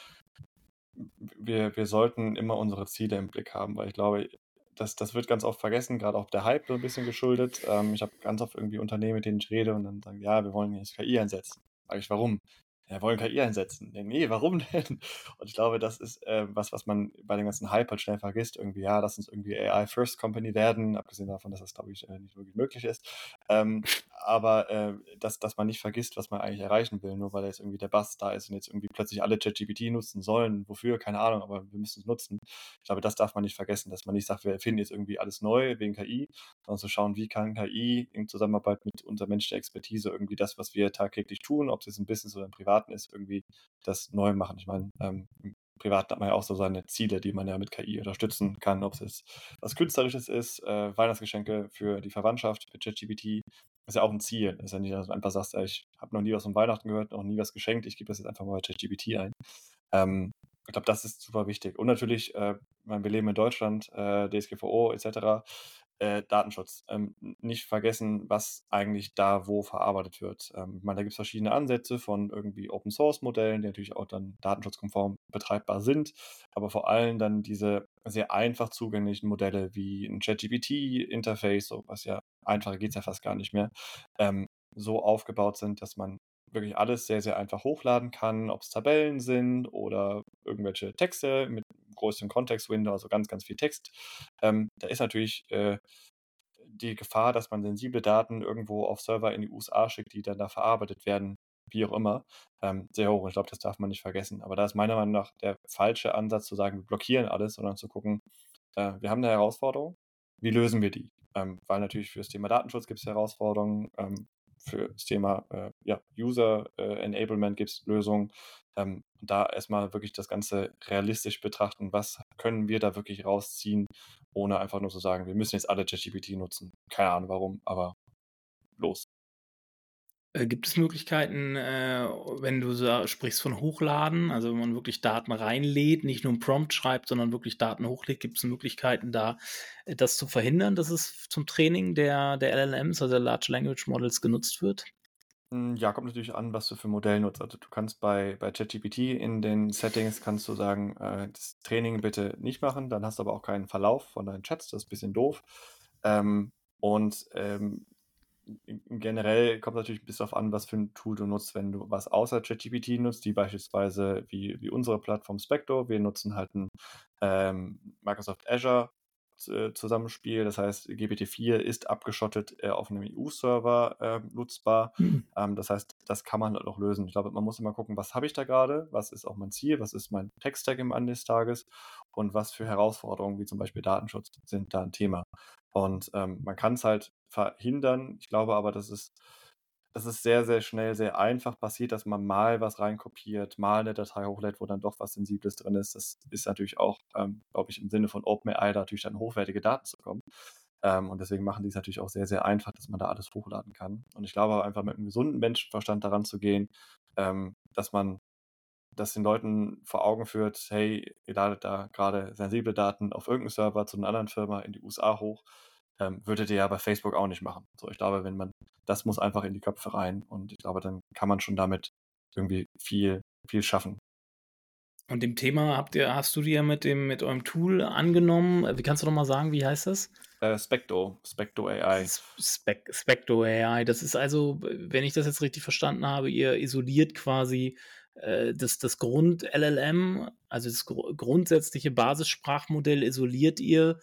wir, wir sollten immer unsere Ziele im Blick haben, weil ich glaube, das, das wird ganz oft vergessen, gerade auch der Hype so ein bisschen geschuldet. Ähm, ich habe ganz oft irgendwie Unternehmen, mit denen ich rede und dann sagen, ja, wir wollen jetzt KI einsetzen. Sag ich, warum? Ja, wollen KI einsetzen. Nee, warum denn? Und ich glaube, das ist äh, was, was man bei dem ganzen Hype halt schnell vergisst. Irgendwie, ja, lass uns irgendwie AI First Company werden, abgesehen davon, dass das, glaube ich, äh, nicht wirklich möglich ist. Ähm, aber äh, dass, dass man nicht vergisst, was man eigentlich erreichen will, nur weil jetzt irgendwie der Bass da ist und jetzt irgendwie plötzlich alle ChatGPT nutzen sollen. Wofür? Keine Ahnung, aber wir müssen es nutzen. Ich glaube, das darf man nicht vergessen, dass man nicht sagt, wir erfinden jetzt irgendwie alles neu wegen KI, sondern zu schauen, wie kann KI in Zusammenarbeit mit unserer menschlichen Expertise irgendwie das, was wir tagtäglich tun, ob es jetzt im Business oder im Privat Privaten ist, irgendwie das neu machen. Ich meine, ähm, im Privaten hat man ja auch so seine Ziele, die man ja mit KI unterstützen kann, ob es was Künstlerisches ist, äh, Weihnachtsgeschenke für die Verwandtschaft mit ChatGPT, ist ja auch ein Ziel. Ist ja nicht, dass du einfach sagst, ey, ich habe noch nie was von Weihnachten gehört, noch nie was geschenkt, ich gebe das jetzt einfach mal bei ChatGPT ein. Ähm, ich glaube, das ist super wichtig. Und natürlich, äh, wir leben in Deutschland, äh, DSGVO etc äh, Datenschutz. Ähm, nicht vergessen, was eigentlich da wo verarbeitet wird. Ähm, ich meine, da gibt es verschiedene Ansätze von irgendwie Open Source Modellen, die natürlich auch dann datenschutzkonform betreibbar sind, aber vor allem dann diese sehr einfach zugänglichen Modelle wie ein ChatGPT-Interface, so was ja einfacher geht es ja fast gar nicht mehr, ähm, so aufgebaut sind, dass man wirklich alles sehr, sehr einfach hochladen kann, ob es Tabellen sind oder irgendwelche Texte mit großem Kontext-Window, also ganz, ganz viel Text. Ähm, da ist natürlich äh, die Gefahr, dass man sensible Daten irgendwo auf Server in die USA schickt, die dann da verarbeitet werden, wie auch immer, ähm, sehr hoch. Ich glaube, das darf man nicht vergessen. Aber da ist meiner Meinung nach der falsche Ansatz zu sagen, wir blockieren alles, sondern zu gucken, äh, wir haben eine Herausforderung, wie lösen wir die? ähm, weil natürlich für das Thema Datenschutz gibt es Herausforderungen, ähm, für das Thema äh, ja, User äh, Enablement gibt es Lösungen. Ähm, da erstmal wirklich das Ganze realistisch betrachten, was können wir da wirklich rausziehen, ohne einfach nur zu sagen, wir müssen jetzt alle ChatGPT nutzen. Keine Ahnung warum, aber los. Äh, gibt es Möglichkeiten, äh, wenn du sprichst von Hochladen, also wenn man wirklich Daten reinlädt, nicht nur 'n Prompt schreibt, sondern wirklich Daten hochlädt, gibt es Möglichkeiten da, äh, das zu verhindern, dass es zum Training der der LLMs, also der Large Language Models genutzt wird? Hm, ja, kommt natürlich an, was du für Modell nutzt. Also, du kannst bei bei ChatGPT in den Settings kannst du sagen, das Training bitte nicht machen, dann hast du aber auch keinen Verlauf von deinen Chats, das ist ein bisschen doof. Ähm, und, ähm, generell kommt natürlich ein bisschen darauf an, was für ein Tool du nutzt. Wenn du was außer ChatGPT nutzt, wie beispielsweise wie wie unsere Plattform Specto. Wir nutzen halt ein ähm, Microsoft Azure äh, Zusammenspiel. Das heißt, GPT-4 ist abgeschottet äh, auf einem EU-Server äh, nutzbar. Mhm. Ähm, das heißt, das kann man halt auch lösen. Ich glaube, man muss immer gucken, was habe ich da gerade, was ist auch mein Ziel, was ist mein Tech-Stack im Ende des Tages und was für Herausforderungen, wie zum Beispiel Datenschutz, sind da ein Thema. Und ähm, man kann es halt verhindern. Ich glaube aber, dass es das ist sehr, sehr schnell, sehr einfach passiert, dass man mal was reinkopiert, mal eine Datei hochlädt, wo dann doch was Sensibles drin ist. Das ist natürlich auch, ähm, glaube ich, im Sinne von OpenAI natürlich dann hochwertige Daten zu kommen. Ähm, und deswegen machen die es natürlich auch sehr, sehr einfach, dass man da alles hochladen kann. Und ich glaube einfach mit einem gesunden Menschenverstand daran zu gehen, ähm, dass man das den Leuten vor Augen führt, hey, ihr ladet da gerade sensible Daten auf irgendeinen Server zu einer anderen Firma in die USA hoch ähm, würdet ihr ja bei Facebook auch nicht machen. So, ich glaube, wenn man, das muss einfach in die Köpfe rein und ich glaube, dann kann man schon damit irgendwie viel, viel schaffen. Und dem Thema habt ihr, hast du dir mit dem, mit eurem Tool angenommen? Wie kannst du noch mal sagen, wie heißt das? Äh, Specto, Specto AI. Spe Specto AI. Das ist also, wenn ich das jetzt richtig verstanden habe, ihr isoliert quasi äh, das, das Grund-LLM, also das gr grundsätzliche Basissprachmodell isoliert ihr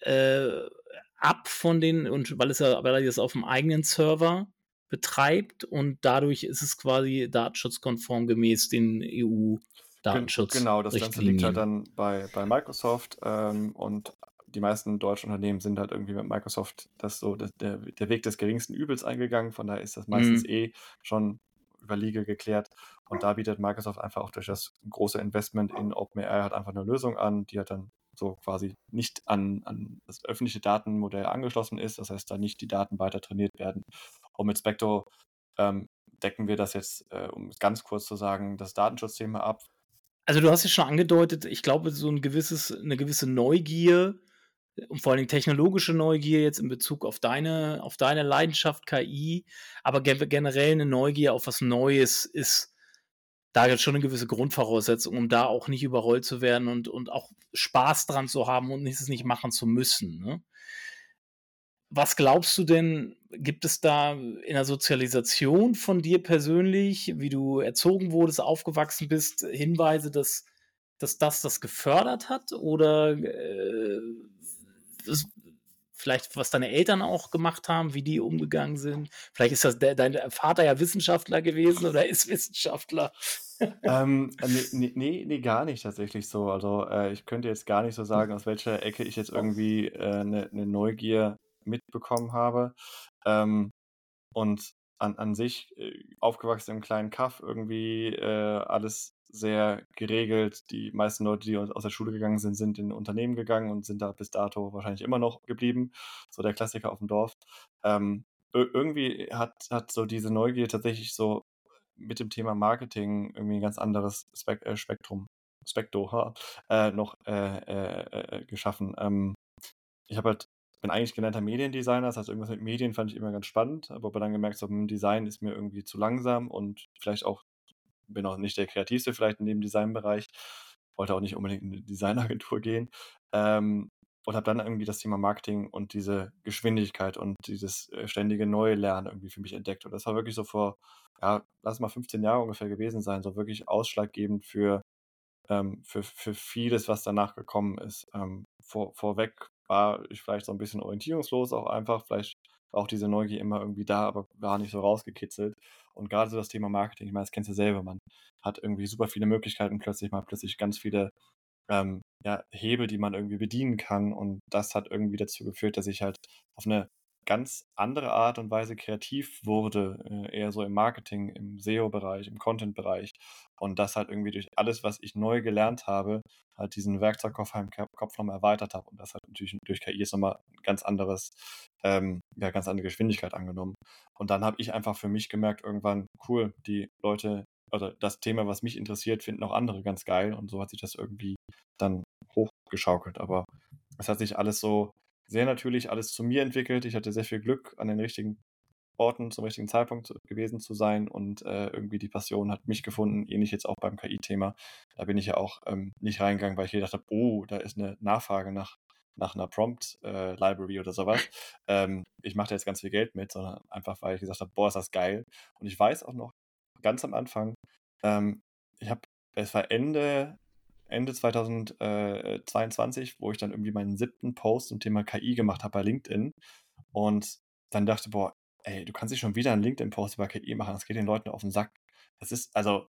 äh, ab von den, und weil es ja, weil er das auf dem eigenen Server betreibt und dadurch ist es quasi datenschutzkonform gemäß den EU Datenschutz. Genau, das Ganze liegt halt dann bei, bei Microsoft ähm, und die meisten deutschen Unternehmen sind halt irgendwie mit Microsoft das so das, der, der Weg des geringsten Übels eingegangen. Von daher ist das meistens mhm. eh schon über Liege geklärt. Und da bietet Microsoft einfach auch durch das große Investment in OpenAI halt einfach eine Lösung an, die halt dann so quasi nicht an, an das öffentliche Datenmodell angeschlossen ist. Das heißt, da nicht die Daten weiter trainiert werden. Und mit Specto ähm, decken wir das jetzt, äh, um ganz kurz zu sagen, das Datenschutzthema ab. Also du hast es schon angedeutet, ich glaube, so ein gewisses, eine gewisse Neugier und vor allem technologische Neugier jetzt in Bezug auf deine, auf deine Leidenschaft KI, aber generell eine Neugier auf was Neues ist da es schon eine gewisse Grundvoraussetzung, um da auch nicht überrollt zu werden und, und auch Spaß dran zu haben und es nicht machen zu müssen. Ne? Was glaubst du denn, gibt es da in der Sozialisation von dir persönlich, wie du erzogen wurdest, aufgewachsen bist, Hinweise, dass, dass das das gefördert hat? Oder äh, vielleicht was deine Eltern auch gemacht haben, wie die umgegangen sind. Vielleicht ist das der, dein Vater ja Wissenschaftler gewesen oder ist Wissenschaftler. Ähm, nee, nee, nee, gar nicht tatsächlich so. Also äh, ich könnte jetzt gar nicht so sagen, aus welcher Ecke ich jetzt irgendwie eine äh, ne Neugier mitbekommen habe. Ähm, und an, an sich äh, aufgewachsen im kleinen Kaff, irgendwie äh, alles sehr geregelt. Die meisten Leute, die aus der Schule gegangen sind, sind in Unternehmen gegangen und sind da bis dato wahrscheinlich immer noch geblieben. So der Klassiker auf dem Dorf. Ähm, irgendwie hat, hat so diese Neugier tatsächlich so mit dem Thema Marketing irgendwie ein ganz anderes Spek äh, Spektrum, Spektro, äh, noch äh, äh, äh, geschaffen. Ähm, ich habe halt bin eigentlich gelernter Mediendesigner, das heißt, irgendwas mit Medien fand ich immer ganz spannend, aber dann gemerkt, so, hm, Design ist mir irgendwie zu langsam und vielleicht auch, bin auch nicht der kreativste vielleicht in dem Designbereich, wollte auch nicht unbedingt in eine Designagentur gehen ähm, und habe dann irgendwie das Thema Marketing und diese Geschwindigkeit und dieses äh, ständige neue Lernen irgendwie für mich entdeckt und das war wirklich so vor, ja, lass mal 15 Jahre ungefähr gewesen sein, so wirklich ausschlaggebend für ähm, für, für vieles, was danach gekommen ist. Ähm, vor, vorweg war ich vielleicht so ein bisschen orientierungslos auch einfach. Vielleicht war auch diese Neugier immer irgendwie da, aber war nicht so rausgekitzelt. Und gerade so das Thema Marketing, ich meine, das kennst du selber, man hat irgendwie super viele Möglichkeiten, plötzlich mal plötzlich ganz viele ähm, ja, Hebel, die man irgendwie bedienen kann. Und das hat irgendwie dazu geführt, dass ich halt auf eine ganz andere Art und Weise kreativ wurde, äh, eher so im Marketing, im SEO-Bereich, im Content-Bereich. Und das halt irgendwie durch alles, was ich neu gelernt habe, halt diesen Werkzeugkoffer im Kopf nochmal erweitert habe. Und das hat natürlich durch KI jetzt nochmal ganz anderes, ähm, ja, ganz andere Geschwindigkeit angenommen. Und dann habe ich einfach für mich gemerkt, irgendwann, cool, die Leute, oder das Thema, was mich interessiert, finden auch andere ganz geil. Und so hat sich das irgendwie dann hochgeschaukelt. Aber es hat sich alles so sehr natürlich alles zu mir entwickelt. Ich hatte sehr viel Glück, an den richtigen Orten zum richtigen Zeitpunkt gewesen zu sein und äh, irgendwie die Passion hat mich gefunden, ähnlich jetzt auch beim KI-Thema. Da bin ich ja auch ähm, nicht reingegangen, weil ich gedacht habe, oh, da ist eine Nachfrage nach, nach einer Prompt-Library äh, oder sowas. Ähm, ich mache da jetzt ganz viel Geld mit, sondern einfach, weil ich gesagt habe, boah, ist das geil. Und ich weiß auch noch ganz am Anfang, ähm, ich habe, es war Ende Ende 2022, wo ich dann irgendwie meinen siebten Post zum Thema KI gemacht habe bei LinkedIn und dann dachte, boah, ey, du kannst dich schon wieder einen LinkedIn-Post über KI machen, das geht den Leuten auf den Sack. Das ist, also,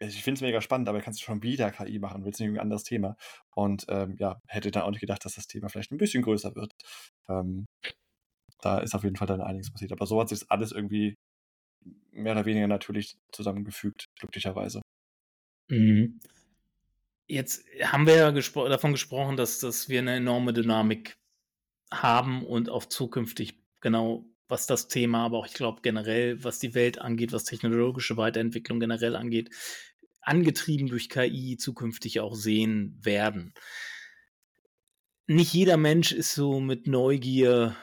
ich finde es mega spannend, aber kannst du schon wieder KI machen, willst du nicht ein anderes Thema? Und ähm, ja, hätte dann auch nicht gedacht, dass das Thema vielleicht ein bisschen größer wird. Ähm, da ist auf jeden Fall dann einiges passiert. Aber so hat sich alles irgendwie mehr oder weniger natürlich zusammengefügt, glücklicherweise. Mhm. Jetzt haben wir ja gespro davon gesprochen, dass, dass wir eine enorme Dynamik haben und auch zukünftig genau was das Thema, aber auch ich glaube generell, was die Welt angeht, was technologische Weiterentwicklung generell angeht, angetrieben durch KI zukünftig auch sehen werden. Nicht jeder Mensch ist so mit Neugier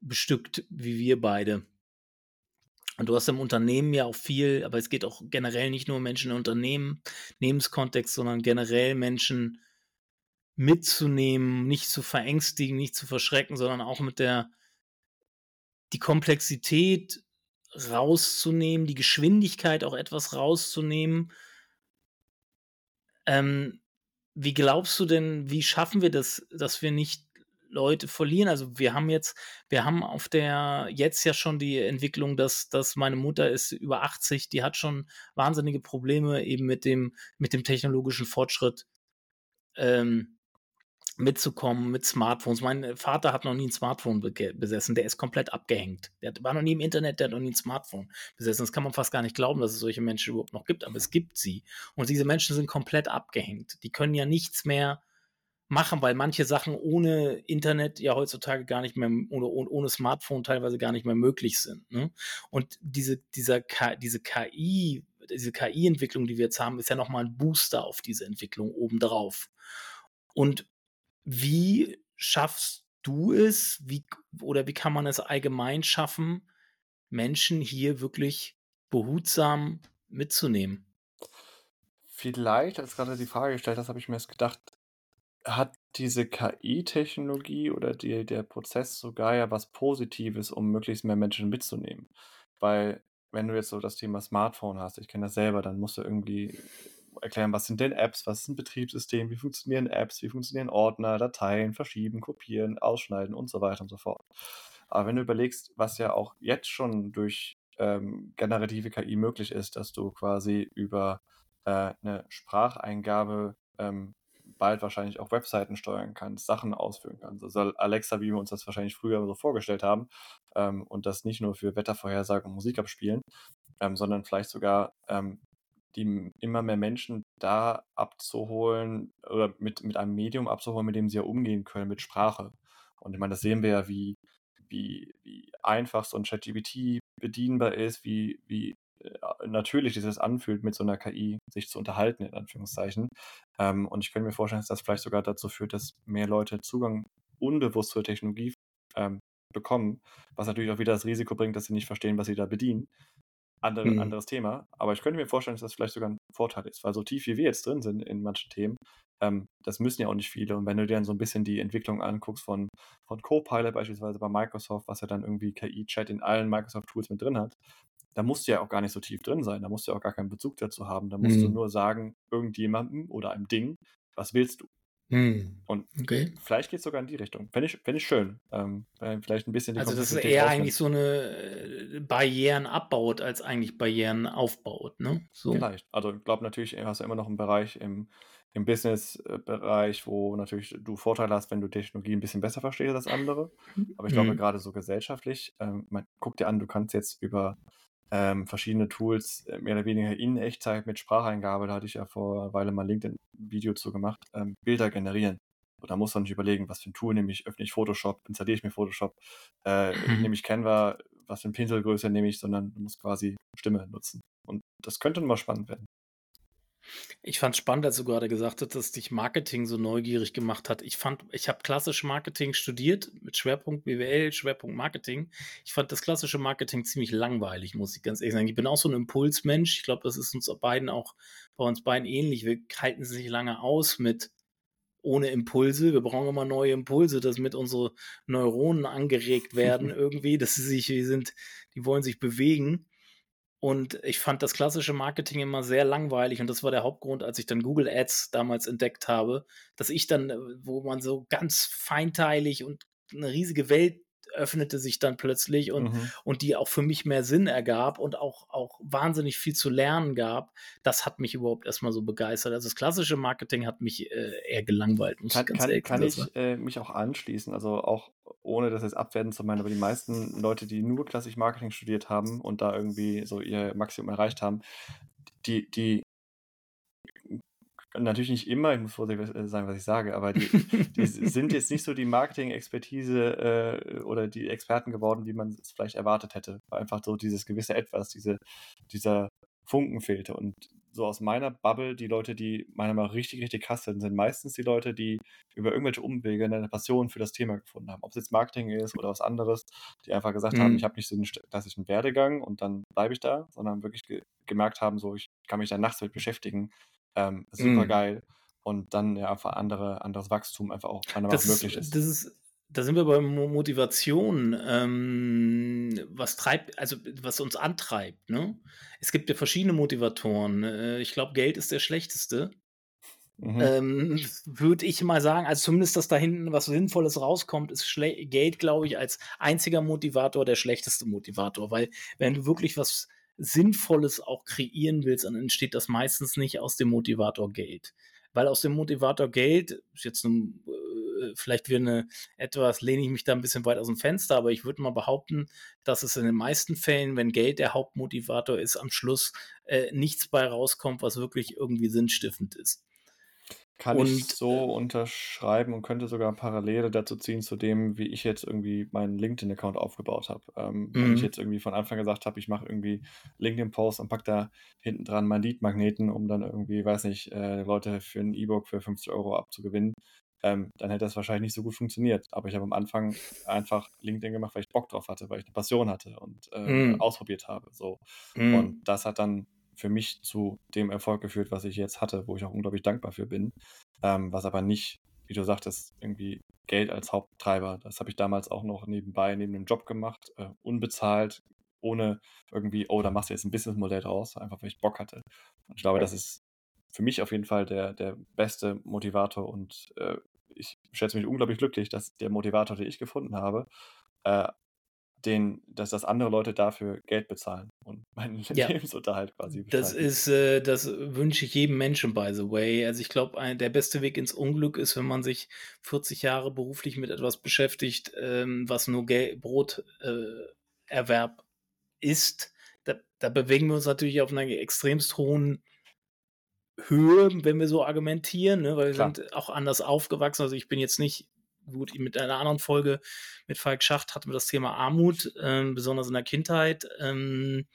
bestückt wie wir beide. Und du hast im Unternehmen ja auch viel, aber es geht auch generell nicht nur um Menschen im Unternehmen, Lebenskontext, sondern generell Menschen mitzunehmen, nicht zu verängstigen, nicht zu verschrecken, sondern auch mit der die Komplexität rauszunehmen, die Geschwindigkeit auch etwas rauszunehmen. Ähm, wie glaubst du denn, wie schaffen wir das, dass wir nicht Leute verlieren. Also wir haben jetzt, wir haben auf der jetzt ja schon die Entwicklung, dass, dass meine Mutter ist über 80, die hat schon wahnsinnige Probleme eben mit dem, mit dem technologischen Fortschritt ähm, mitzukommen mit Smartphones. Mein Vater hat noch nie ein Smartphone be besessen, der ist komplett abgehängt. Der war noch nie im Internet, der hat noch nie ein Smartphone besessen. Das kann man fast gar nicht glauben, dass es solche Menschen überhaupt noch gibt, aber es gibt sie. Und diese Menschen sind komplett abgehängt. Die können ja nichts mehr machen, weil manche Sachen ohne Internet ja heutzutage gar nicht mehr oder ohne Smartphone teilweise gar nicht mehr möglich sind. Ne? Und diese, dieser diese KI, diese KI-Entwicklung, die wir jetzt haben, ist ja nochmal ein Booster auf diese Entwicklung obendrauf. Und wie schaffst du es, wie, oder wie kann man es allgemein schaffen, Menschen hier wirklich behutsam mitzunehmen? Vielleicht, als gerade die Frage gestellt hast, habe ich mir jetzt gedacht, hat diese KI-Technologie oder die, der Prozess sogar ja was Positives, um möglichst mehr Menschen mitzunehmen. Weil, wenn du jetzt so das Thema Smartphone hast, ich kenne das selber, dann musst du irgendwie erklären, was sind denn Apps, was ist ein Betriebssystem, wie funktionieren Apps, wie funktionieren Ordner, Dateien, verschieben, kopieren, ausschneiden und so weiter und so fort. Aber wenn du überlegst, was ja auch jetzt schon durch ähm, generative KI möglich ist, dass du quasi über äh, eine Spracheingabe ähm, bald wahrscheinlich auch Webseiten steuern kannst, Sachen ausführen kannst. Also Alexa, wie wir uns das wahrscheinlich früher so vorgestellt haben, ähm, und das nicht nur für Wettervorhersagen und Musik abspielen, ähm, sondern vielleicht sogar ähm, die immer mehr Menschen da abzuholen oder mit, mit einem Medium abzuholen, mit dem sie ja umgehen können, mit Sprache. Und ich meine, das sehen wir ja, wie, wie, wie einfach so ein ChatGPT bedienbar ist, wie, wie natürlich dieses anfühlt, mit so einer KI sich zu unterhalten, in Anführungszeichen. Ähm, und ich könnte mir vorstellen, dass das vielleicht sogar dazu führt, dass mehr Leute Zugang unbewusst zur Technologie ähm, bekommen, was natürlich auch wieder das Risiko bringt, dass sie nicht verstehen, was sie da bedienen. Andere, mhm. Anderes Thema. Aber ich könnte mir vorstellen, dass das vielleicht sogar ein Vorteil ist, weil so tief wie wir jetzt drin sind in manchen Themen, ähm, das müssen ja auch nicht viele. Und wenn du dir dann so ein bisschen die Entwicklung anguckst von, von Copilot beispielsweise bei Microsoft, was ja dann irgendwie KI-Chat in allen Microsoft-Tools mit drin hat, da musst du ja auch gar nicht so tief drin sein, da musst du ja auch gar keinen Bezug dazu haben. Da musst mhm. du nur sagen, irgendjemandem oder einem Ding, was willst du? Mhm. Und okay. vielleicht geht es sogar in die Richtung. Fände ich, fänd ich schön. Ähm, vielleicht ein bisschen die Also, dass es eher eigentlich so eine äh, Barrieren abbaut, als eigentlich Barrieren aufbaut, ne? So. Vielleicht. Also, ich glaube natürlich, hast du immer noch einen Bereich im, im Business-Bereich, wo natürlich du Vorteile hast, wenn du Technologie ein bisschen besser verstehst als andere. Aber ich glaube, Mhm. gerade so gesellschaftlich, ähm, man guck dir an, du kannst jetzt über ähm, verschiedene Tools äh, mehr oder weniger in Echtzeit mit Spracheingabe, da hatte ich ja vor einer Weile mal LinkedIn-Video zu gemacht, ähm, Bilder generieren. Und da muss man nicht überlegen, was für ein Tool nehme ich, öffne ich Photoshop, installiere ich mir Photoshop, äh, Mhm. nehme ich Canva, was für eine Pinselgröße nehme ich, sondern du musst quasi Stimme nutzen. Und das könnte mal spannend werden. Ich fand spannend, als du gerade gesagt hast, dass dich Marketing so neugierig gemacht hat. Ich fand ich habe klassisch Marketing studiert mit Schwerpunkt BWL, Schwerpunkt Marketing. Ich fand das klassische Marketing ziemlich langweilig, muss ich ganz ehrlich sagen. Ich bin auch so ein Impulsmensch. Ich glaube, das ist uns beiden auch bei uns beiden ähnlich. Wir halten es nicht lange aus mit ohne Impulse. Wir brauchen immer neue Impulse, damit unsere Neuronen angeregt werden irgendwie, dass sie sich die sind die wollen sich bewegen. Und ich fand das klassische Marketing immer sehr langweilig und das war der Hauptgrund, als ich dann Google Ads damals entdeckt habe, dass ich dann, äh, wo man so ganz feinteilig und eine riesige Welt öffnete sich dann plötzlich und, Mhm. und die auch für mich mehr Sinn ergab und auch, auch wahnsinnig viel zu lernen gab. Das hat mich überhaupt erstmal so begeistert. Also das klassische Marketing hat mich äh, eher gelangweilt, muss Kann, ich ganz kann, ehrlich kann ich äh, mich auch anschließen, also auch ohne das jetzt abwerten zu meinen, aber die meisten Leute, die nur klassisch Marketing studiert haben und da irgendwie so ihr Maximum erreicht haben, die, die natürlich nicht immer, ich muss vorsichtig äh, sagen, was ich sage, aber die, die sind jetzt nicht so die Marketing-Expertise äh, oder die Experten geworden, wie man es vielleicht erwartet hätte. Weil einfach so dieses gewisse Etwas, diese, dieser Funken fehlte. Und so aus meiner Bubble, die Leute, die meiner Meinung nach richtig, richtig krass sind, sind meistens die Leute, die über irgendwelche Umwege eine Passion für das Thema gefunden haben. Ob es jetzt Marketing ist oder was anderes, die einfach gesagt haben, Mhm. ich habe nicht so einen klassischen Werdegang und dann bleibe ich da, sondern wirklich ge gemerkt haben, so ich kann mich da nachts mit beschäftigen. Ähm, super Mhm. geil. Und dann ja einfach andere, anderes Wachstum einfach auch Das ist, möglich ist. das ist, da sind wir bei Mo- Motivation. Ähm, was treibt, also was uns antreibt, ne? Es gibt ja verschiedene Motivatoren. Äh, ich glaube, Geld ist der schlechteste. Mhm. Ähm, würde ich mal sagen, also zumindest, dass da hinten was Sinnvolles rauskommt, ist schle Geld, glaube ich, als einziger Motivator der schlechteste Motivator. Weil wenn du wirklich was Sinnvolles auch kreieren willst, dann entsteht das meistens nicht aus dem Motivator Geld. Weil aus dem Motivator Geld, ist jetzt ein, äh, vielleicht wieder eine etwas, lehne ich mich da ein bisschen weit aus dem Fenster, aber ich würde mal behaupten, dass es in den meisten Fällen, wenn Geld der Hauptmotivator ist, am Schluss äh, nichts bei rauskommt, was wirklich irgendwie sinnstiftend ist. Kann ich Und so äh, unterschreiben und könnte sogar Parallele dazu ziehen zu dem, wie ich jetzt irgendwie meinen LinkedIn-Account aufgebaut habe. Ähm, wenn ich mhm. jetzt irgendwie von Anfang gesagt habe, ich mache irgendwie LinkedIn-Posts und pack da hinten dran meinen Lead-Magneten, um dann irgendwie, weiß nicht, äh, Leute für ein E-Book für 50 Euro abzugewinnen, ähm, dann hätte das wahrscheinlich nicht so gut funktioniert. Aber ich habe am Anfang einfach LinkedIn gemacht, weil ich Bock drauf hatte, weil ich eine Passion hatte und äh, Mhm. ausprobiert habe. So. Mhm. Und das hat dann für mich zu dem Erfolg geführt, was ich jetzt hatte, wo ich auch unglaublich dankbar für bin. Ähm, was aber nicht, wie du sagtest, irgendwie Geld als Haupttreiber. Das habe ich damals auch noch nebenbei, neben dem Job gemacht, äh, unbezahlt, ohne irgendwie, oh, da machst du jetzt ein Businessmodell draus, einfach weil ich Bock hatte. Und ich glaube, das ist für mich auf jeden Fall der, der beste Motivator und äh, ich schätze mich unglaublich glücklich, dass der Motivator, den ich gefunden habe, äh, den, dass das andere Leute dafür Geld bezahlen und meinen Ja, Lebensunterhalt quasi das bestreiten. ist, äh, das wünsche ich jedem Menschen, by the way. Also ich glaube, der beste Weg ins Unglück ist, wenn man sich 40 Jahre beruflich mit etwas beschäftigt, ähm, was nur Gel Broterwerb äh, Erwerb ist. Da, da bewegen wir uns natürlich auf einer extremst hohen Höhe, wenn wir so argumentieren, ne? weil wir Klar. sind auch anders aufgewachsen. Also ich bin jetzt nicht gut mit einer anderen Folge mit Falk Schacht hatten wir das Thema Armut, ähm, besonders in der Kindheit. Ähm,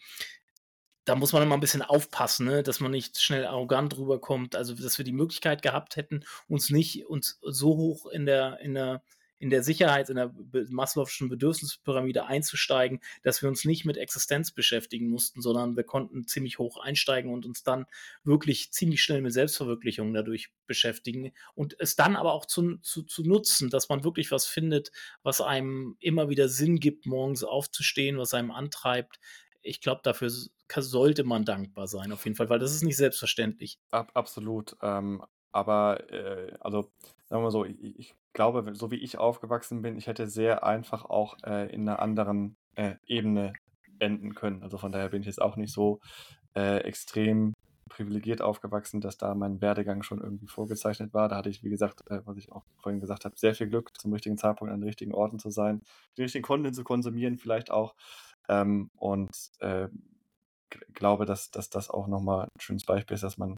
da muss man immer ein bisschen aufpassen, ne? dass man nicht schnell arrogant rüberkommt. Also dass wir die Möglichkeit gehabt hätten, uns nicht uns so hoch in der in der in der Sicherheit, in der Maslow'schen Bedürfnispyramide einzusteigen, dass wir uns nicht mit Existenz beschäftigen mussten, sondern wir konnten ziemlich hoch einsteigen und uns dann wirklich ziemlich schnell mit Selbstverwirklichung dadurch beschäftigen und es dann aber auch zu, zu, zu nutzen, dass man wirklich was findet, was einem immer wieder Sinn gibt, morgens aufzustehen, was einem antreibt. Ich glaube, dafür sollte man dankbar sein, auf jeden Fall, weil das ist nicht selbstverständlich. Ab, absolut. Ähm, aber äh, also sagen wir mal so, ich, ich glaube, so wie ich aufgewachsen bin, ich hätte sehr einfach auch äh, in einer anderen äh, Ebene enden können. Also von daher bin ich jetzt auch nicht so äh, extrem privilegiert aufgewachsen, dass da mein Werdegang schon irgendwie vorgezeichnet war. Da hatte ich, wie gesagt, äh, was ich auch vorhin gesagt habe, sehr viel Glück, zum richtigen Zeitpunkt an den richtigen Orten zu sein, den richtigen Content zu konsumieren, vielleicht auch. Ähm, und äh, glaube, dass, dass das auch nochmal ein schönes Beispiel ist, dass man,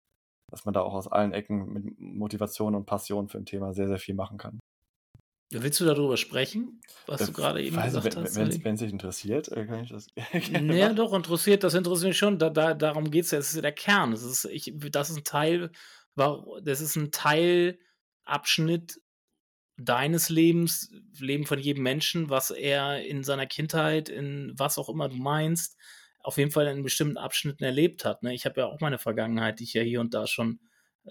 dass man da auch aus allen Ecken mit Motivation und Passion für ein Thema sehr, sehr viel machen kann. Willst du darüber sprechen, was Äh, du gerade eben weiß gesagt wenn hast? wenn es dich interessiert, äh, kann ich das gerne Naja, machen. doch, interessiert, das interessiert mich schon. Da, da, darum geht es ja. Das ist ja der Kern. Das ist, ich, das ist ein Teil, das ist ein Teilabschnitt deines Lebens, Leben von jedem Menschen, was er in seiner Kindheit, in was auch immer du meinst, auf jeden Fall in bestimmten Abschnitten erlebt hat. Ne? Ich habe ja auch meine Vergangenheit, die ich ja hier und da schon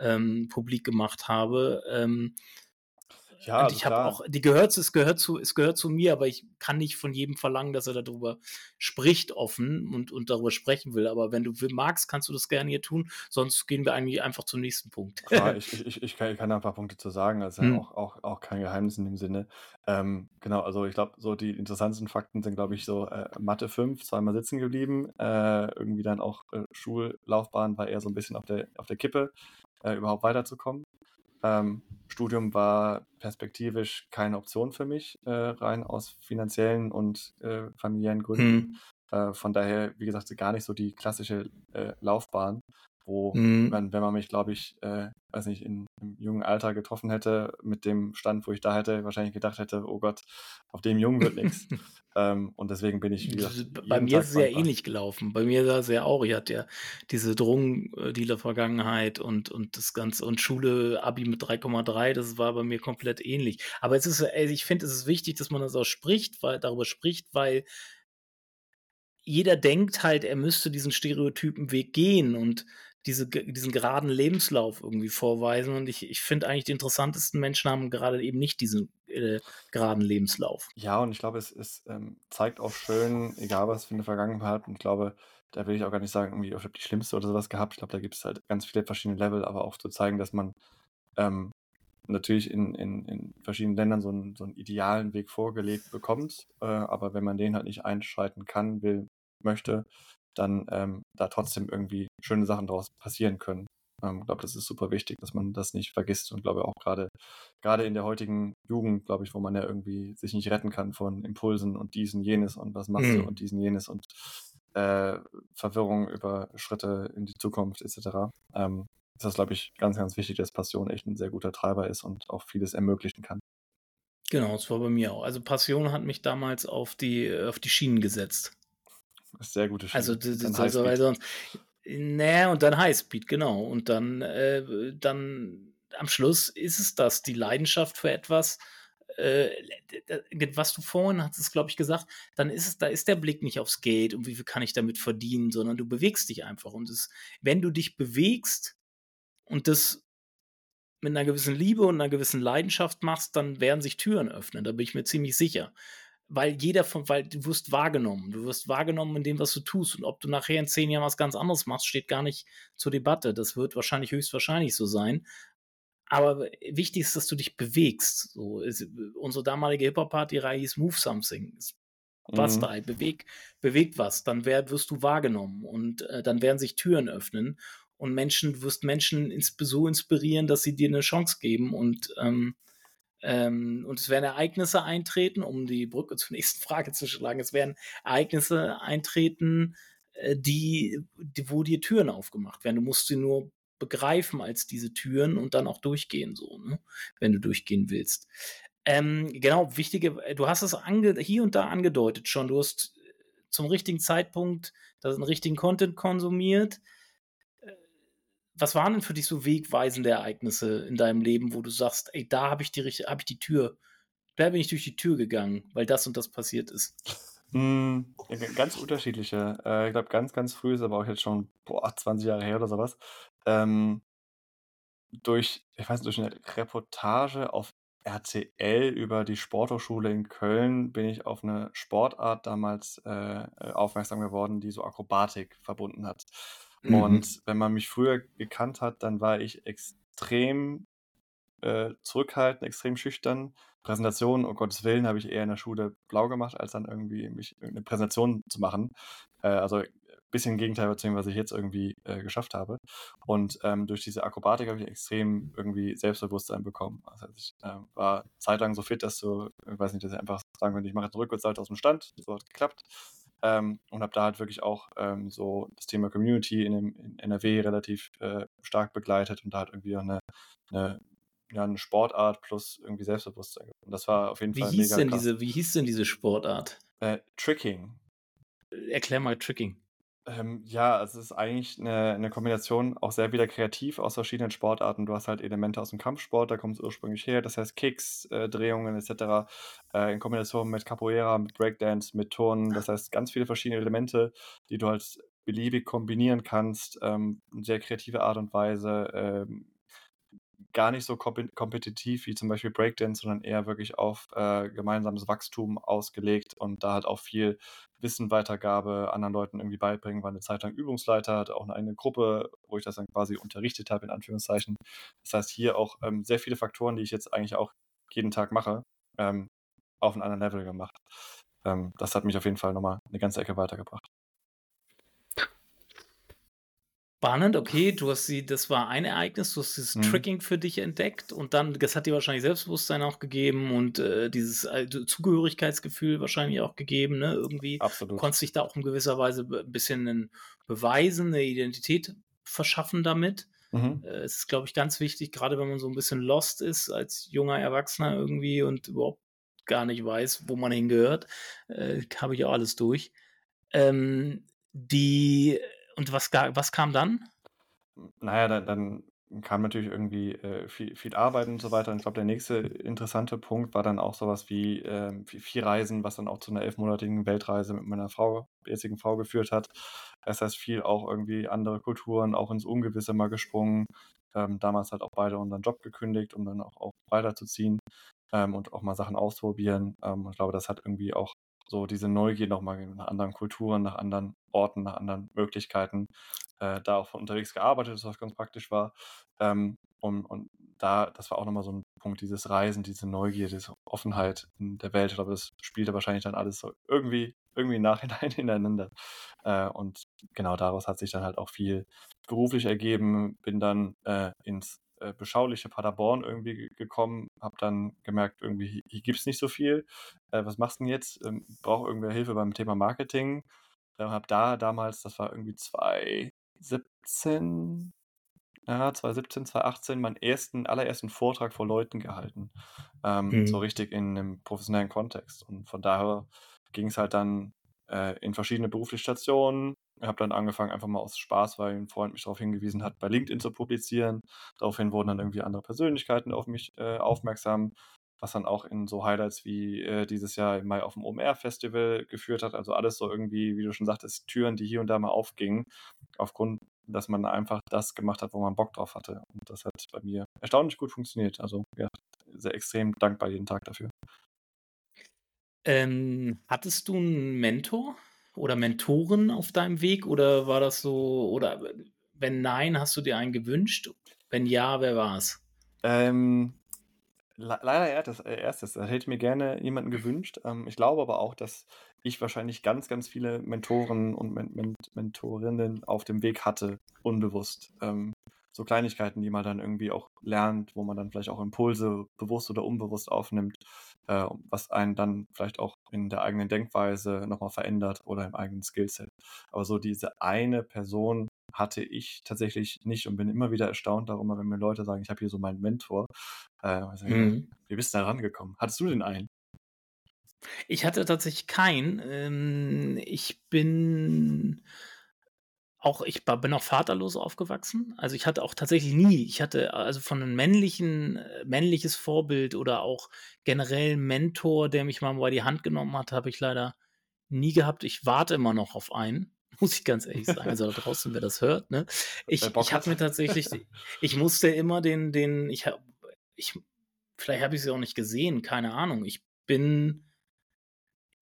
ähm, publik gemacht habe. Ähm, Ja, und also ich habe auch, die gehört, es gehört zu, es gehört zu mir, aber ich kann nicht von jedem verlangen, dass er darüber spricht offen und, und darüber sprechen will. Aber wenn du magst, kannst du das gerne hier tun. Sonst gehen wir eigentlich einfach zum nächsten Punkt. Klar, ich, ich, ich, kann, ich kann ein paar Punkte zu sagen, das ist ja Hm. auch, auch, auch kein Geheimnis in dem Sinne. Ähm, genau, also ich glaube, so die interessantesten Fakten sind, glaube ich, so äh, Mathe 5, zweimal sitzen geblieben, äh, irgendwie dann auch äh, Schullaufbahn war eher so ein bisschen auf der, auf der Kippe, äh, überhaupt weiterzukommen. Ähm, Studium war perspektivisch keine Option für mich, äh, rein aus finanziellen und äh, familiären Gründen. Hm. Äh, von daher, wie gesagt, gar nicht so die klassische äh, Laufbahn, wo Hm. man, wenn man mich, glaube ich, äh, weiß nicht, in, im jungen Alter getroffen hätte, mit dem Stand, wo ich da hätte, wahrscheinlich gedacht hätte, oh Gott, auf dem Jungen wird nichts. ähm, und deswegen bin ich, wie gesagt, Bei mir Tag ist es ja ähnlich gelaufen. Bei mir war es ja auch. Ich hatte ja diese Drogendealer-Vergangenheit und, und das Ganze und Schule, Abi mit 3,3, das war bei mir komplett ähnlich. Aber es ist, also ich finde, es ist wichtig, dass man das auch spricht, weil, darüber spricht, weil jeder denkt halt, er müsste diesen Stereotypenweg gehen und diese, diesen geraden Lebenslauf irgendwie vorweisen. Und ich, ich finde eigentlich, die interessantesten Menschen haben gerade eben nicht diesen äh, geraden Lebenslauf. Ja, und ich glaube, es, es ähm, zeigt auch schön, egal was für eine Vergangenheit, und ich glaube, da will ich auch gar nicht sagen, irgendwie, ich habe die schlimmste oder sowas gehabt. Ich glaube, da gibt es halt ganz viele verschiedene Level, aber auch zu zeigen, dass man ähm, natürlich in, in, in verschiedenen Ländern so einen, so einen idealen Weg vorgelegt bekommt, äh, aber wenn man den halt nicht einschreiten kann, will, möchte, dann ähm, da trotzdem irgendwie schöne Sachen daraus passieren können. Ähm, Ich glaube, das ist super wichtig, dass man das nicht vergisst und glaube auch gerade gerade in der heutigen Jugend, glaube ich, wo man ja irgendwie sich nicht retten kann von Impulsen und diesen, jenes und was machst du Mhm. und diesen, jenes und äh, Verwirrung über Schritte in die Zukunft etc. Ähm, ist das, glaube ich, ganz, ganz wichtig, dass Passion echt ein sehr guter Treiber ist und auch vieles ermöglichen kann. Genau, das war bei mir auch. Also Passion hat mich damals auf die, auf die Schienen gesetzt. Das ist sehr gute Schiene. Also, also sonst. Naja, und dann Highspeed, genau. Und dann, äh, dann am Schluss ist es das, die Leidenschaft für etwas, äh, was du vorhin hast, glaube ich, gesagt, dann ist es, da ist der Blick nicht aufs Geld und wie viel kann ich damit verdienen, sondern du bewegst dich einfach. Und es, wenn du dich bewegst und das mit einer gewissen Liebe und einer gewissen Leidenschaft machst, dann werden sich Türen öffnen. Da bin ich mir ziemlich sicher. Weil jeder von, weil du wirst wahrgenommen. Du wirst wahrgenommen in dem, was du tust. Und ob du nachher in zehn Jahren was ganz anderes machst, steht gar nicht zur Debatte. Das wird wahrscheinlich höchstwahrscheinlich so sein. Aber wichtig ist, dass du dich bewegst. So ist, unsere damalige Hip-Hop-Party-Reihe hieß Move Something. Was Mhm. da, beweg, bewegt was, dann werd, wirst du wahrgenommen und äh, dann werden sich Türen öffnen und Menschen, du wirst Menschen ins, so inspirieren, dass sie dir eine Chance geben und ähm, ähm, und es werden Ereignisse eintreten, um die Brücke zur nächsten Frage zu schlagen. Es werden Ereignisse eintreten, äh, die, die, wo dir Türen aufgemacht werden. Du musst sie nur begreifen als diese Türen und dann auch durchgehen, so, ne? wenn du durchgehen willst. Ähm, genau, wichtige, du hast es hier und da angedeutet schon. Du hast zum richtigen Zeitpunkt den richtigen Content konsumiert. Was waren denn für dich so wegweisende Ereignisse in deinem Leben, wo du sagst, ey, da habe ich die hab ich die Tür, da bin ich durch die Tür gegangen, weil das und das passiert ist? Mm, ja, ganz unterschiedliche. Äh, ich glaube, ganz, ganz früh ist aber auch jetzt schon boah, 20 Jahre her oder sowas. Ähm, durch, ich weiß nicht, durch eine Reportage auf RTL über die Sporthochschule in Köln bin ich auf eine Sportart damals äh, aufmerksam geworden, die so Akrobatik verbunden hat. Mhm. Und wenn man mich früher gekannt hat, dann war ich extrem äh, zurückhaltend, extrem schüchtern. Präsentationen, um Gottes Willen, habe ich eher in der Schule blau gemacht, als dann irgendwie mich eine Präsentation zu machen. Äh, also bisschen Gegenteil zu dem, was ich jetzt irgendwie äh, geschafft habe. Und ähm, durch diese Akrobatik habe ich extrem irgendwie Selbstbewusstsein bekommen. Also ich äh, war zeitlang so fit, dass du, ich weiß nicht, dass ich einfach sagen könnte, ich mache jetzt einen Rückwärtssalto aus dem Stand. So hat geklappt. Ähm, und habe da halt wirklich auch ähm, so das Thema Community in, dem, in NRW relativ äh, stark begleitet und da halt irgendwie auch eine, eine, ja, eine Sportart plus irgendwie Selbstbewusstsein. Und das war auf jeden wie Fall hieß mega denn krass. diese Wie hieß denn diese Sportart? Äh, Tricking. Erklär mal Tricking. Ähm, ja, es ist eigentlich eine, eine Kombination, auch sehr wieder kreativ aus verschiedenen Sportarten. Du hast halt Elemente aus dem Kampfsport, da kommt es ursprünglich her, das heißt Kicks, äh, Drehungen etc. Äh, in Kombination mit Capoeira, mit Breakdance, mit Turnen, das heißt ganz viele verschiedene Elemente, die du halt beliebig kombinieren kannst, ähm, sehr kreative Art und Weise, ähm, gar nicht so kompetitiv wie zum Beispiel Breakdance, sondern eher wirklich auf äh, gemeinsames Wachstum ausgelegt und da halt auch viel Wissenweitergabe anderen Leuten irgendwie beibringen. War eine Zeit lang Übungsleiter, hatte auch eine eigene Gruppe, wo ich das dann quasi unterrichtet habe, in Anführungszeichen. Das heißt, hier auch ähm, sehr viele Faktoren, die ich jetzt eigentlich auch jeden Tag mache, ähm, auf einen anderen Level gemacht. Ähm, das hat mich auf jeden Fall nochmal eine ganze Ecke weitergebracht. Spannend, okay, du hast sie, das war ein Ereignis, du hast dieses Mhm. Tricking für dich entdeckt und dann, das hat dir wahrscheinlich Selbstbewusstsein auch gegeben und äh, dieses äh, Zugehörigkeitsgefühl wahrscheinlich auch gegeben, ne? Irgendwie Absolut. konntest dich da auch in gewisser Weise ein bisschen beweisen, eine Identität verschaffen damit. Mhm. Äh, es ist, glaube ich, ganz wichtig, gerade wenn man so ein bisschen lost ist als junger Erwachsener irgendwie und überhaupt gar nicht weiß, wo man hingehört, äh, habe ich auch alles durch. Ähm, die und was, was kam dann? Naja, dann, dann kam natürlich irgendwie äh, viel, viel Arbeit und so weiter. Und ich glaube, der nächste interessante Punkt war dann auch sowas wie äh, viel Reisen, was dann auch zu einer elfmonatigen Weltreise mit meiner Frau, jetzigen Frau geführt hat. Das heißt, viel auch irgendwie andere Kulturen, auch ins Ungewisse mal gesprungen. Ähm, damals halt auch beide unseren Job gekündigt, um dann auch, auch weiterzuziehen ähm, und auch mal Sachen auszuprobieren. Ähm, ich glaube, das hat irgendwie auch so diese Neugier nochmal nach anderen Kulturen, nach anderen Orten, nach anderen Möglichkeiten, äh, da auch von unterwegs gearbeitet, was ganz praktisch war. Ähm, und, und da, das war auch nochmal so ein Punkt, dieses Reisen, diese Neugier, diese Offenheit in der Welt. Ich glaube, das spielte wahrscheinlich dann alles so irgendwie, irgendwie im Nachhinein ineinander. Äh, und genau daraus hat sich dann halt auch viel beruflich ergeben. Bin dann äh, ins äh, beschauliche Paderborn irgendwie gekommen, habe dann gemerkt, irgendwie hier, hier gibt es nicht so viel. Äh, was machst du denn jetzt? Ähm, Brauche irgendwer Hilfe beim Thema Marketing. Äh, habe da damals, das war irgendwie 2017, ja, 2017, 2018, meinen ersten, allerersten Vortrag vor Leuten gehalten. Ähm, mhm. So richtig in einem professionellen Kontext. Und von daher ging es halt dann äh, in verschiedene berufliche Stationen, habe dann angefangen, einfach mal aus Spaß, weil ein Freund mich darauf hingewiesen hat, bei LinkedIn zu publizieren. Daraufhin wurden dann irgendwie andere Persönlichkeiten auf mich äh, aufmerksam, was dann auch in so Highlights wie äh, dieses Jahr im Mai auf dem OMR-Festival geführt hat. Also alles so irgendwie, wie du schon sagtest, Türen, die hier und da mal aufgingen, aufgrund, dass man einfach das gemacht hat, wo man Bock drauf hatte. Und das hat bei mir erstaunlich gut funktioniert. Also ja, sehr extrem dankbar jeden Tag dafür. Ähm, hattest du einen Mentor? Oder Mentoren auf deinem Weg oder war das so, oder wenn nein, hast du dir einen gewünscht? Wenn ja, wer war es? Ähm, leider eher das äh, erstes. Da hätte ich mir gerne jemanden gewünscht. Ähm, ich glaube aber auch, dass ich wahrscheinlich ganz, ganz viele Mentoren und Men Men Mentorinnen auf dem Weg hatte, unbewusst. Ähm, so Kleinigkeiten, die man dann irgendwie auch lernt, wo man dann vielleicht auch Impulse bewusst oder unbewusst aufnimmt, äh, was einen dann vielleicht auch in der eigenen Denkweise nochmal verändert oder im eigenen Skillset. Aber so diese eine Person hatte ich tatsächlich nicht und bin immer wieder erstaunt darüber, wenn mir Leute sagen, ich habe hier so meinen Mentor. Äh, also, mhm. Wie bist du da rangekommen? Hattest du den einen? Ich hatte tatsächlich keinen. Ähm, ich bin auch ich bin auch vaterlos aufgewachsen. Also ich hatte auch tatsächlich nie, ich hatte also von einem männlichen, äh, männliches Vorbild oder auch generell Mentor, der mich mal bei die Hand genommen hat, habe ich leider nie gehabt. Ich warte immer noch auf einen, muss ich ganz ehrlich sagen. Also da draußen, wer das hört, ne? Ich, ich habe mir tatsächlich, ich musste immer den, den, ich habe, ich, vielleicht habe ich sie auch nicht gesehen, keine Ahnung. Ich bin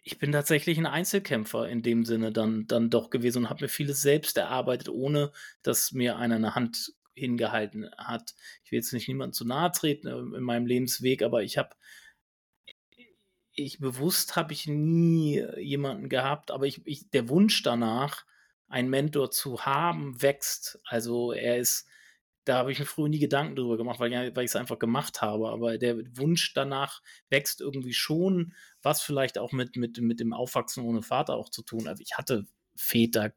ich bin tatsächlich ein Einzelkämpfer in dem Sinne dann, dann doch gewesen und habe mir vieles selbst erarbeitet, ohne dass mir einer eine Hand hingehalten hat. Ich will jetzt nicht niemandem zu nahe treten äh, in meinem Lebensweg, aber ich habe ich bewusst habe ich nie jemanden gehabt, aber ich, ich, der Wunsch danach, einen Mentor zu haben, wächst. Also er ist, da habe ich mir früher nie Gedanken drüber gemacht, weil, weil ich es einfach gemacht habe. Aber der Wunsch danach wächst irgendwie schon, was vielleicht auch mit, mit, mit dem Aufwachsen ohne Vater auch zu tun. Also ich hatte Väter,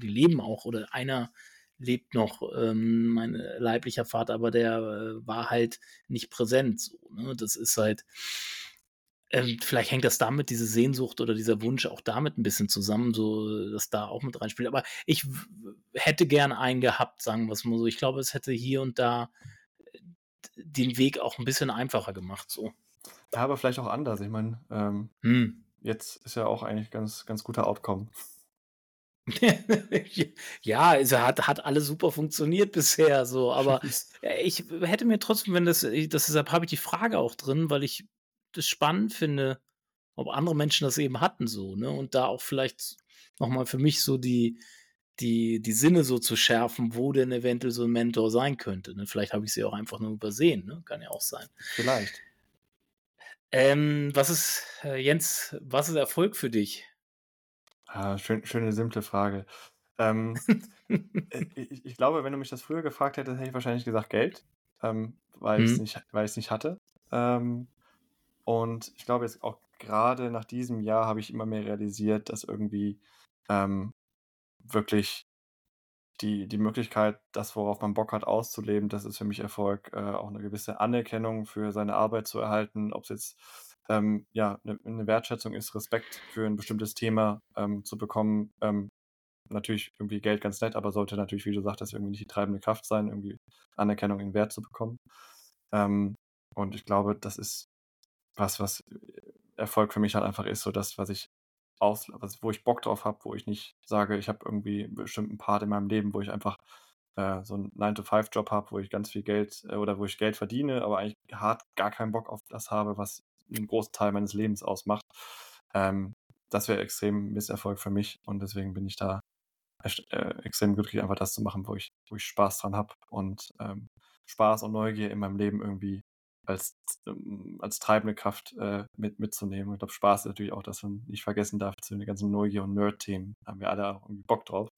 die leben auch, oder einer lebt noch, ähm, mein leiblicher Vater, aber der äh, war halt nicht präsent. So, ne? Das ist halt, ähm, vielleicht hängt das damit, diese Sehnsucht oder dieser Wunsch auch damit ein bisschen zusammen, so dass da auch mit reinspielt. Aber ich hätte gerne einen gehabt, sagen wir es mal so. Ich glaube, es hätte hier und da äh, den Weg auch ein bisschen einfacher gemacht. So. Ja, aber vielleicht auch anders. Ich meine, ähm, hm. jetzt ist ja auch eigentlich ganz, ganz guter Outcome. ja, es hat, hat alles super funktioniert bisher, so, aber ich hätte mir trotzdem, wenn das, das deshalb habe ich die Frage auch drin, weil ich das spannend finde, ob andere Menschen das eben hatten so, ne? Und da auch vielleicht nochmal für mich so die, die, die Sinne so zu schärfen, wo denn eventuell so ein Mentor sein könnte. Ne? Vielleicht habe ich sie auch einfach nur übersehen, ne? Kann ja auch sein. Vielleicht. Ähm, was ist, äh, Jens, was ist Erfolg für dich? Ah, schön, schöne, simple Frage. Ähm, äh, ich, ich, glaube, wenn du mich das früher gefragt hättest, hätte ich wahrscheinlich gesagt Geld, ähm, weil mhm. ich es nicht, nicht hatte. Ähm, und ich glaube jetzt auch gerade nach diesem Jahr habe ich immer mehr realisiert, dass irgendwie ähm, wirklich die, die Möglichkeit, das, worauf man Bock hat, auszuleben, das ist für mich Erfolg, äh, auch eine gewisse Anerkennung für seine Arbeit zu erhalten, ob es jetzt ähm, ja, eine, eine Wertschätzung ist, Respekt für ein bestimmtes Thema ähm, zu bekommen. Ähm, natürlich irgendwie Geld ganz nett, aber sollte natürlich, wie du sagtest, irgendwie nicht die treibende Kraft sein, irgendwie Anerkennung in Wert zu bekommen. Ähm, und ich glaube, das ist was, was äh, Erfolg für mich halt einfach ist, so das, was ich aus, was, wo ich Bock drauf habe, wo ich nicht sage, ich habe irgendwie einen bestimmten Part in meinem Leben, wo ich einfach äh, so einen 9-to-5-Job habe, wo ich ganz viel Geld äh, oder wo ich Geld verdiene, aber eigentlich hart gar keinen Bock auf das habe, was einen großen Teil meines Lebens ausmacht. Ähm, das wäre extrem Misserfolg für mich und deswegen bin ich da äh, extrem glücklich, einfach das zu machen, wo ich, wo ich Spaß dran habe und ähm, Spaß und Neugier in meinem Leben irgendwie als, ähm, als treibende Kraft äh, mit, mitzunehmen. Ich glaube, Spaß ist natürlich auch, dass man nicht vergessen darf, zu den ganzen Neugier- und Nerd-Themen haben wir alle irgendwie Bock drauf.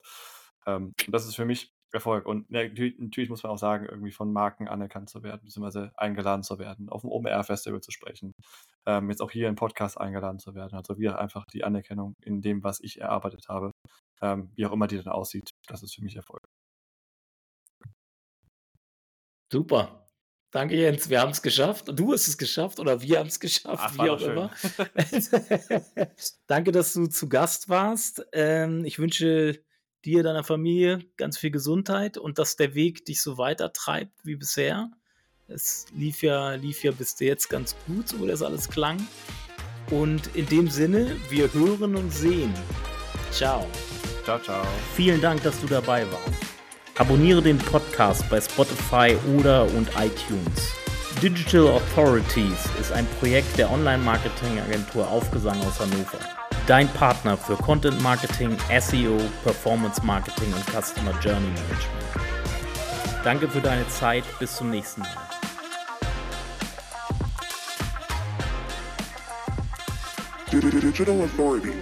Ähm, und das ist für mich Erfolg. Und natürlich, natürlich, muss man auch sagen, irgendwie von Marken anerkannt zu werden, beziehungsweise eingeladen zu werden, auf dem OMR-Festival zu sprechen, ähm, jetzt auch hier im Podcast eingeladen zu werden. Also wieder einfach die Anerkennung in dem, was ich erarbeitet habe, ähm, wie auch immer die dann aussieht, das ist für mich Erfolg. Super. Danke, Jens. Wir haben es geschafft. Du hast es geschafft oder wir haben es geschafft, Ach, wie auch immer. Danke, dass du zu Gast warst. Ähm, ich wünsche dir, deiner Familie ganz viel Gesundheit und dass der Weg dich so weiter treibt wie bisher. Es lief ja, lief ja bis jetzt ganz gut, so wie das alles klang. Und in dem Sinne, wir hören und sehen. Ciao. Ciao, ciao. Vielen Dank, dass du dabei warst. Abonniere den Podcast bei Spotify oder und iTunes. Digital Authorities ist ein Projekt der Online-Marketing-Agentur Aufgesang aus Hannover. Dein Partner für Content Marketing, SEO, Performance Marketing und Customer Journey Management. Danke für deine Zeit. Bis zum nächsten Mal. Digital Authority.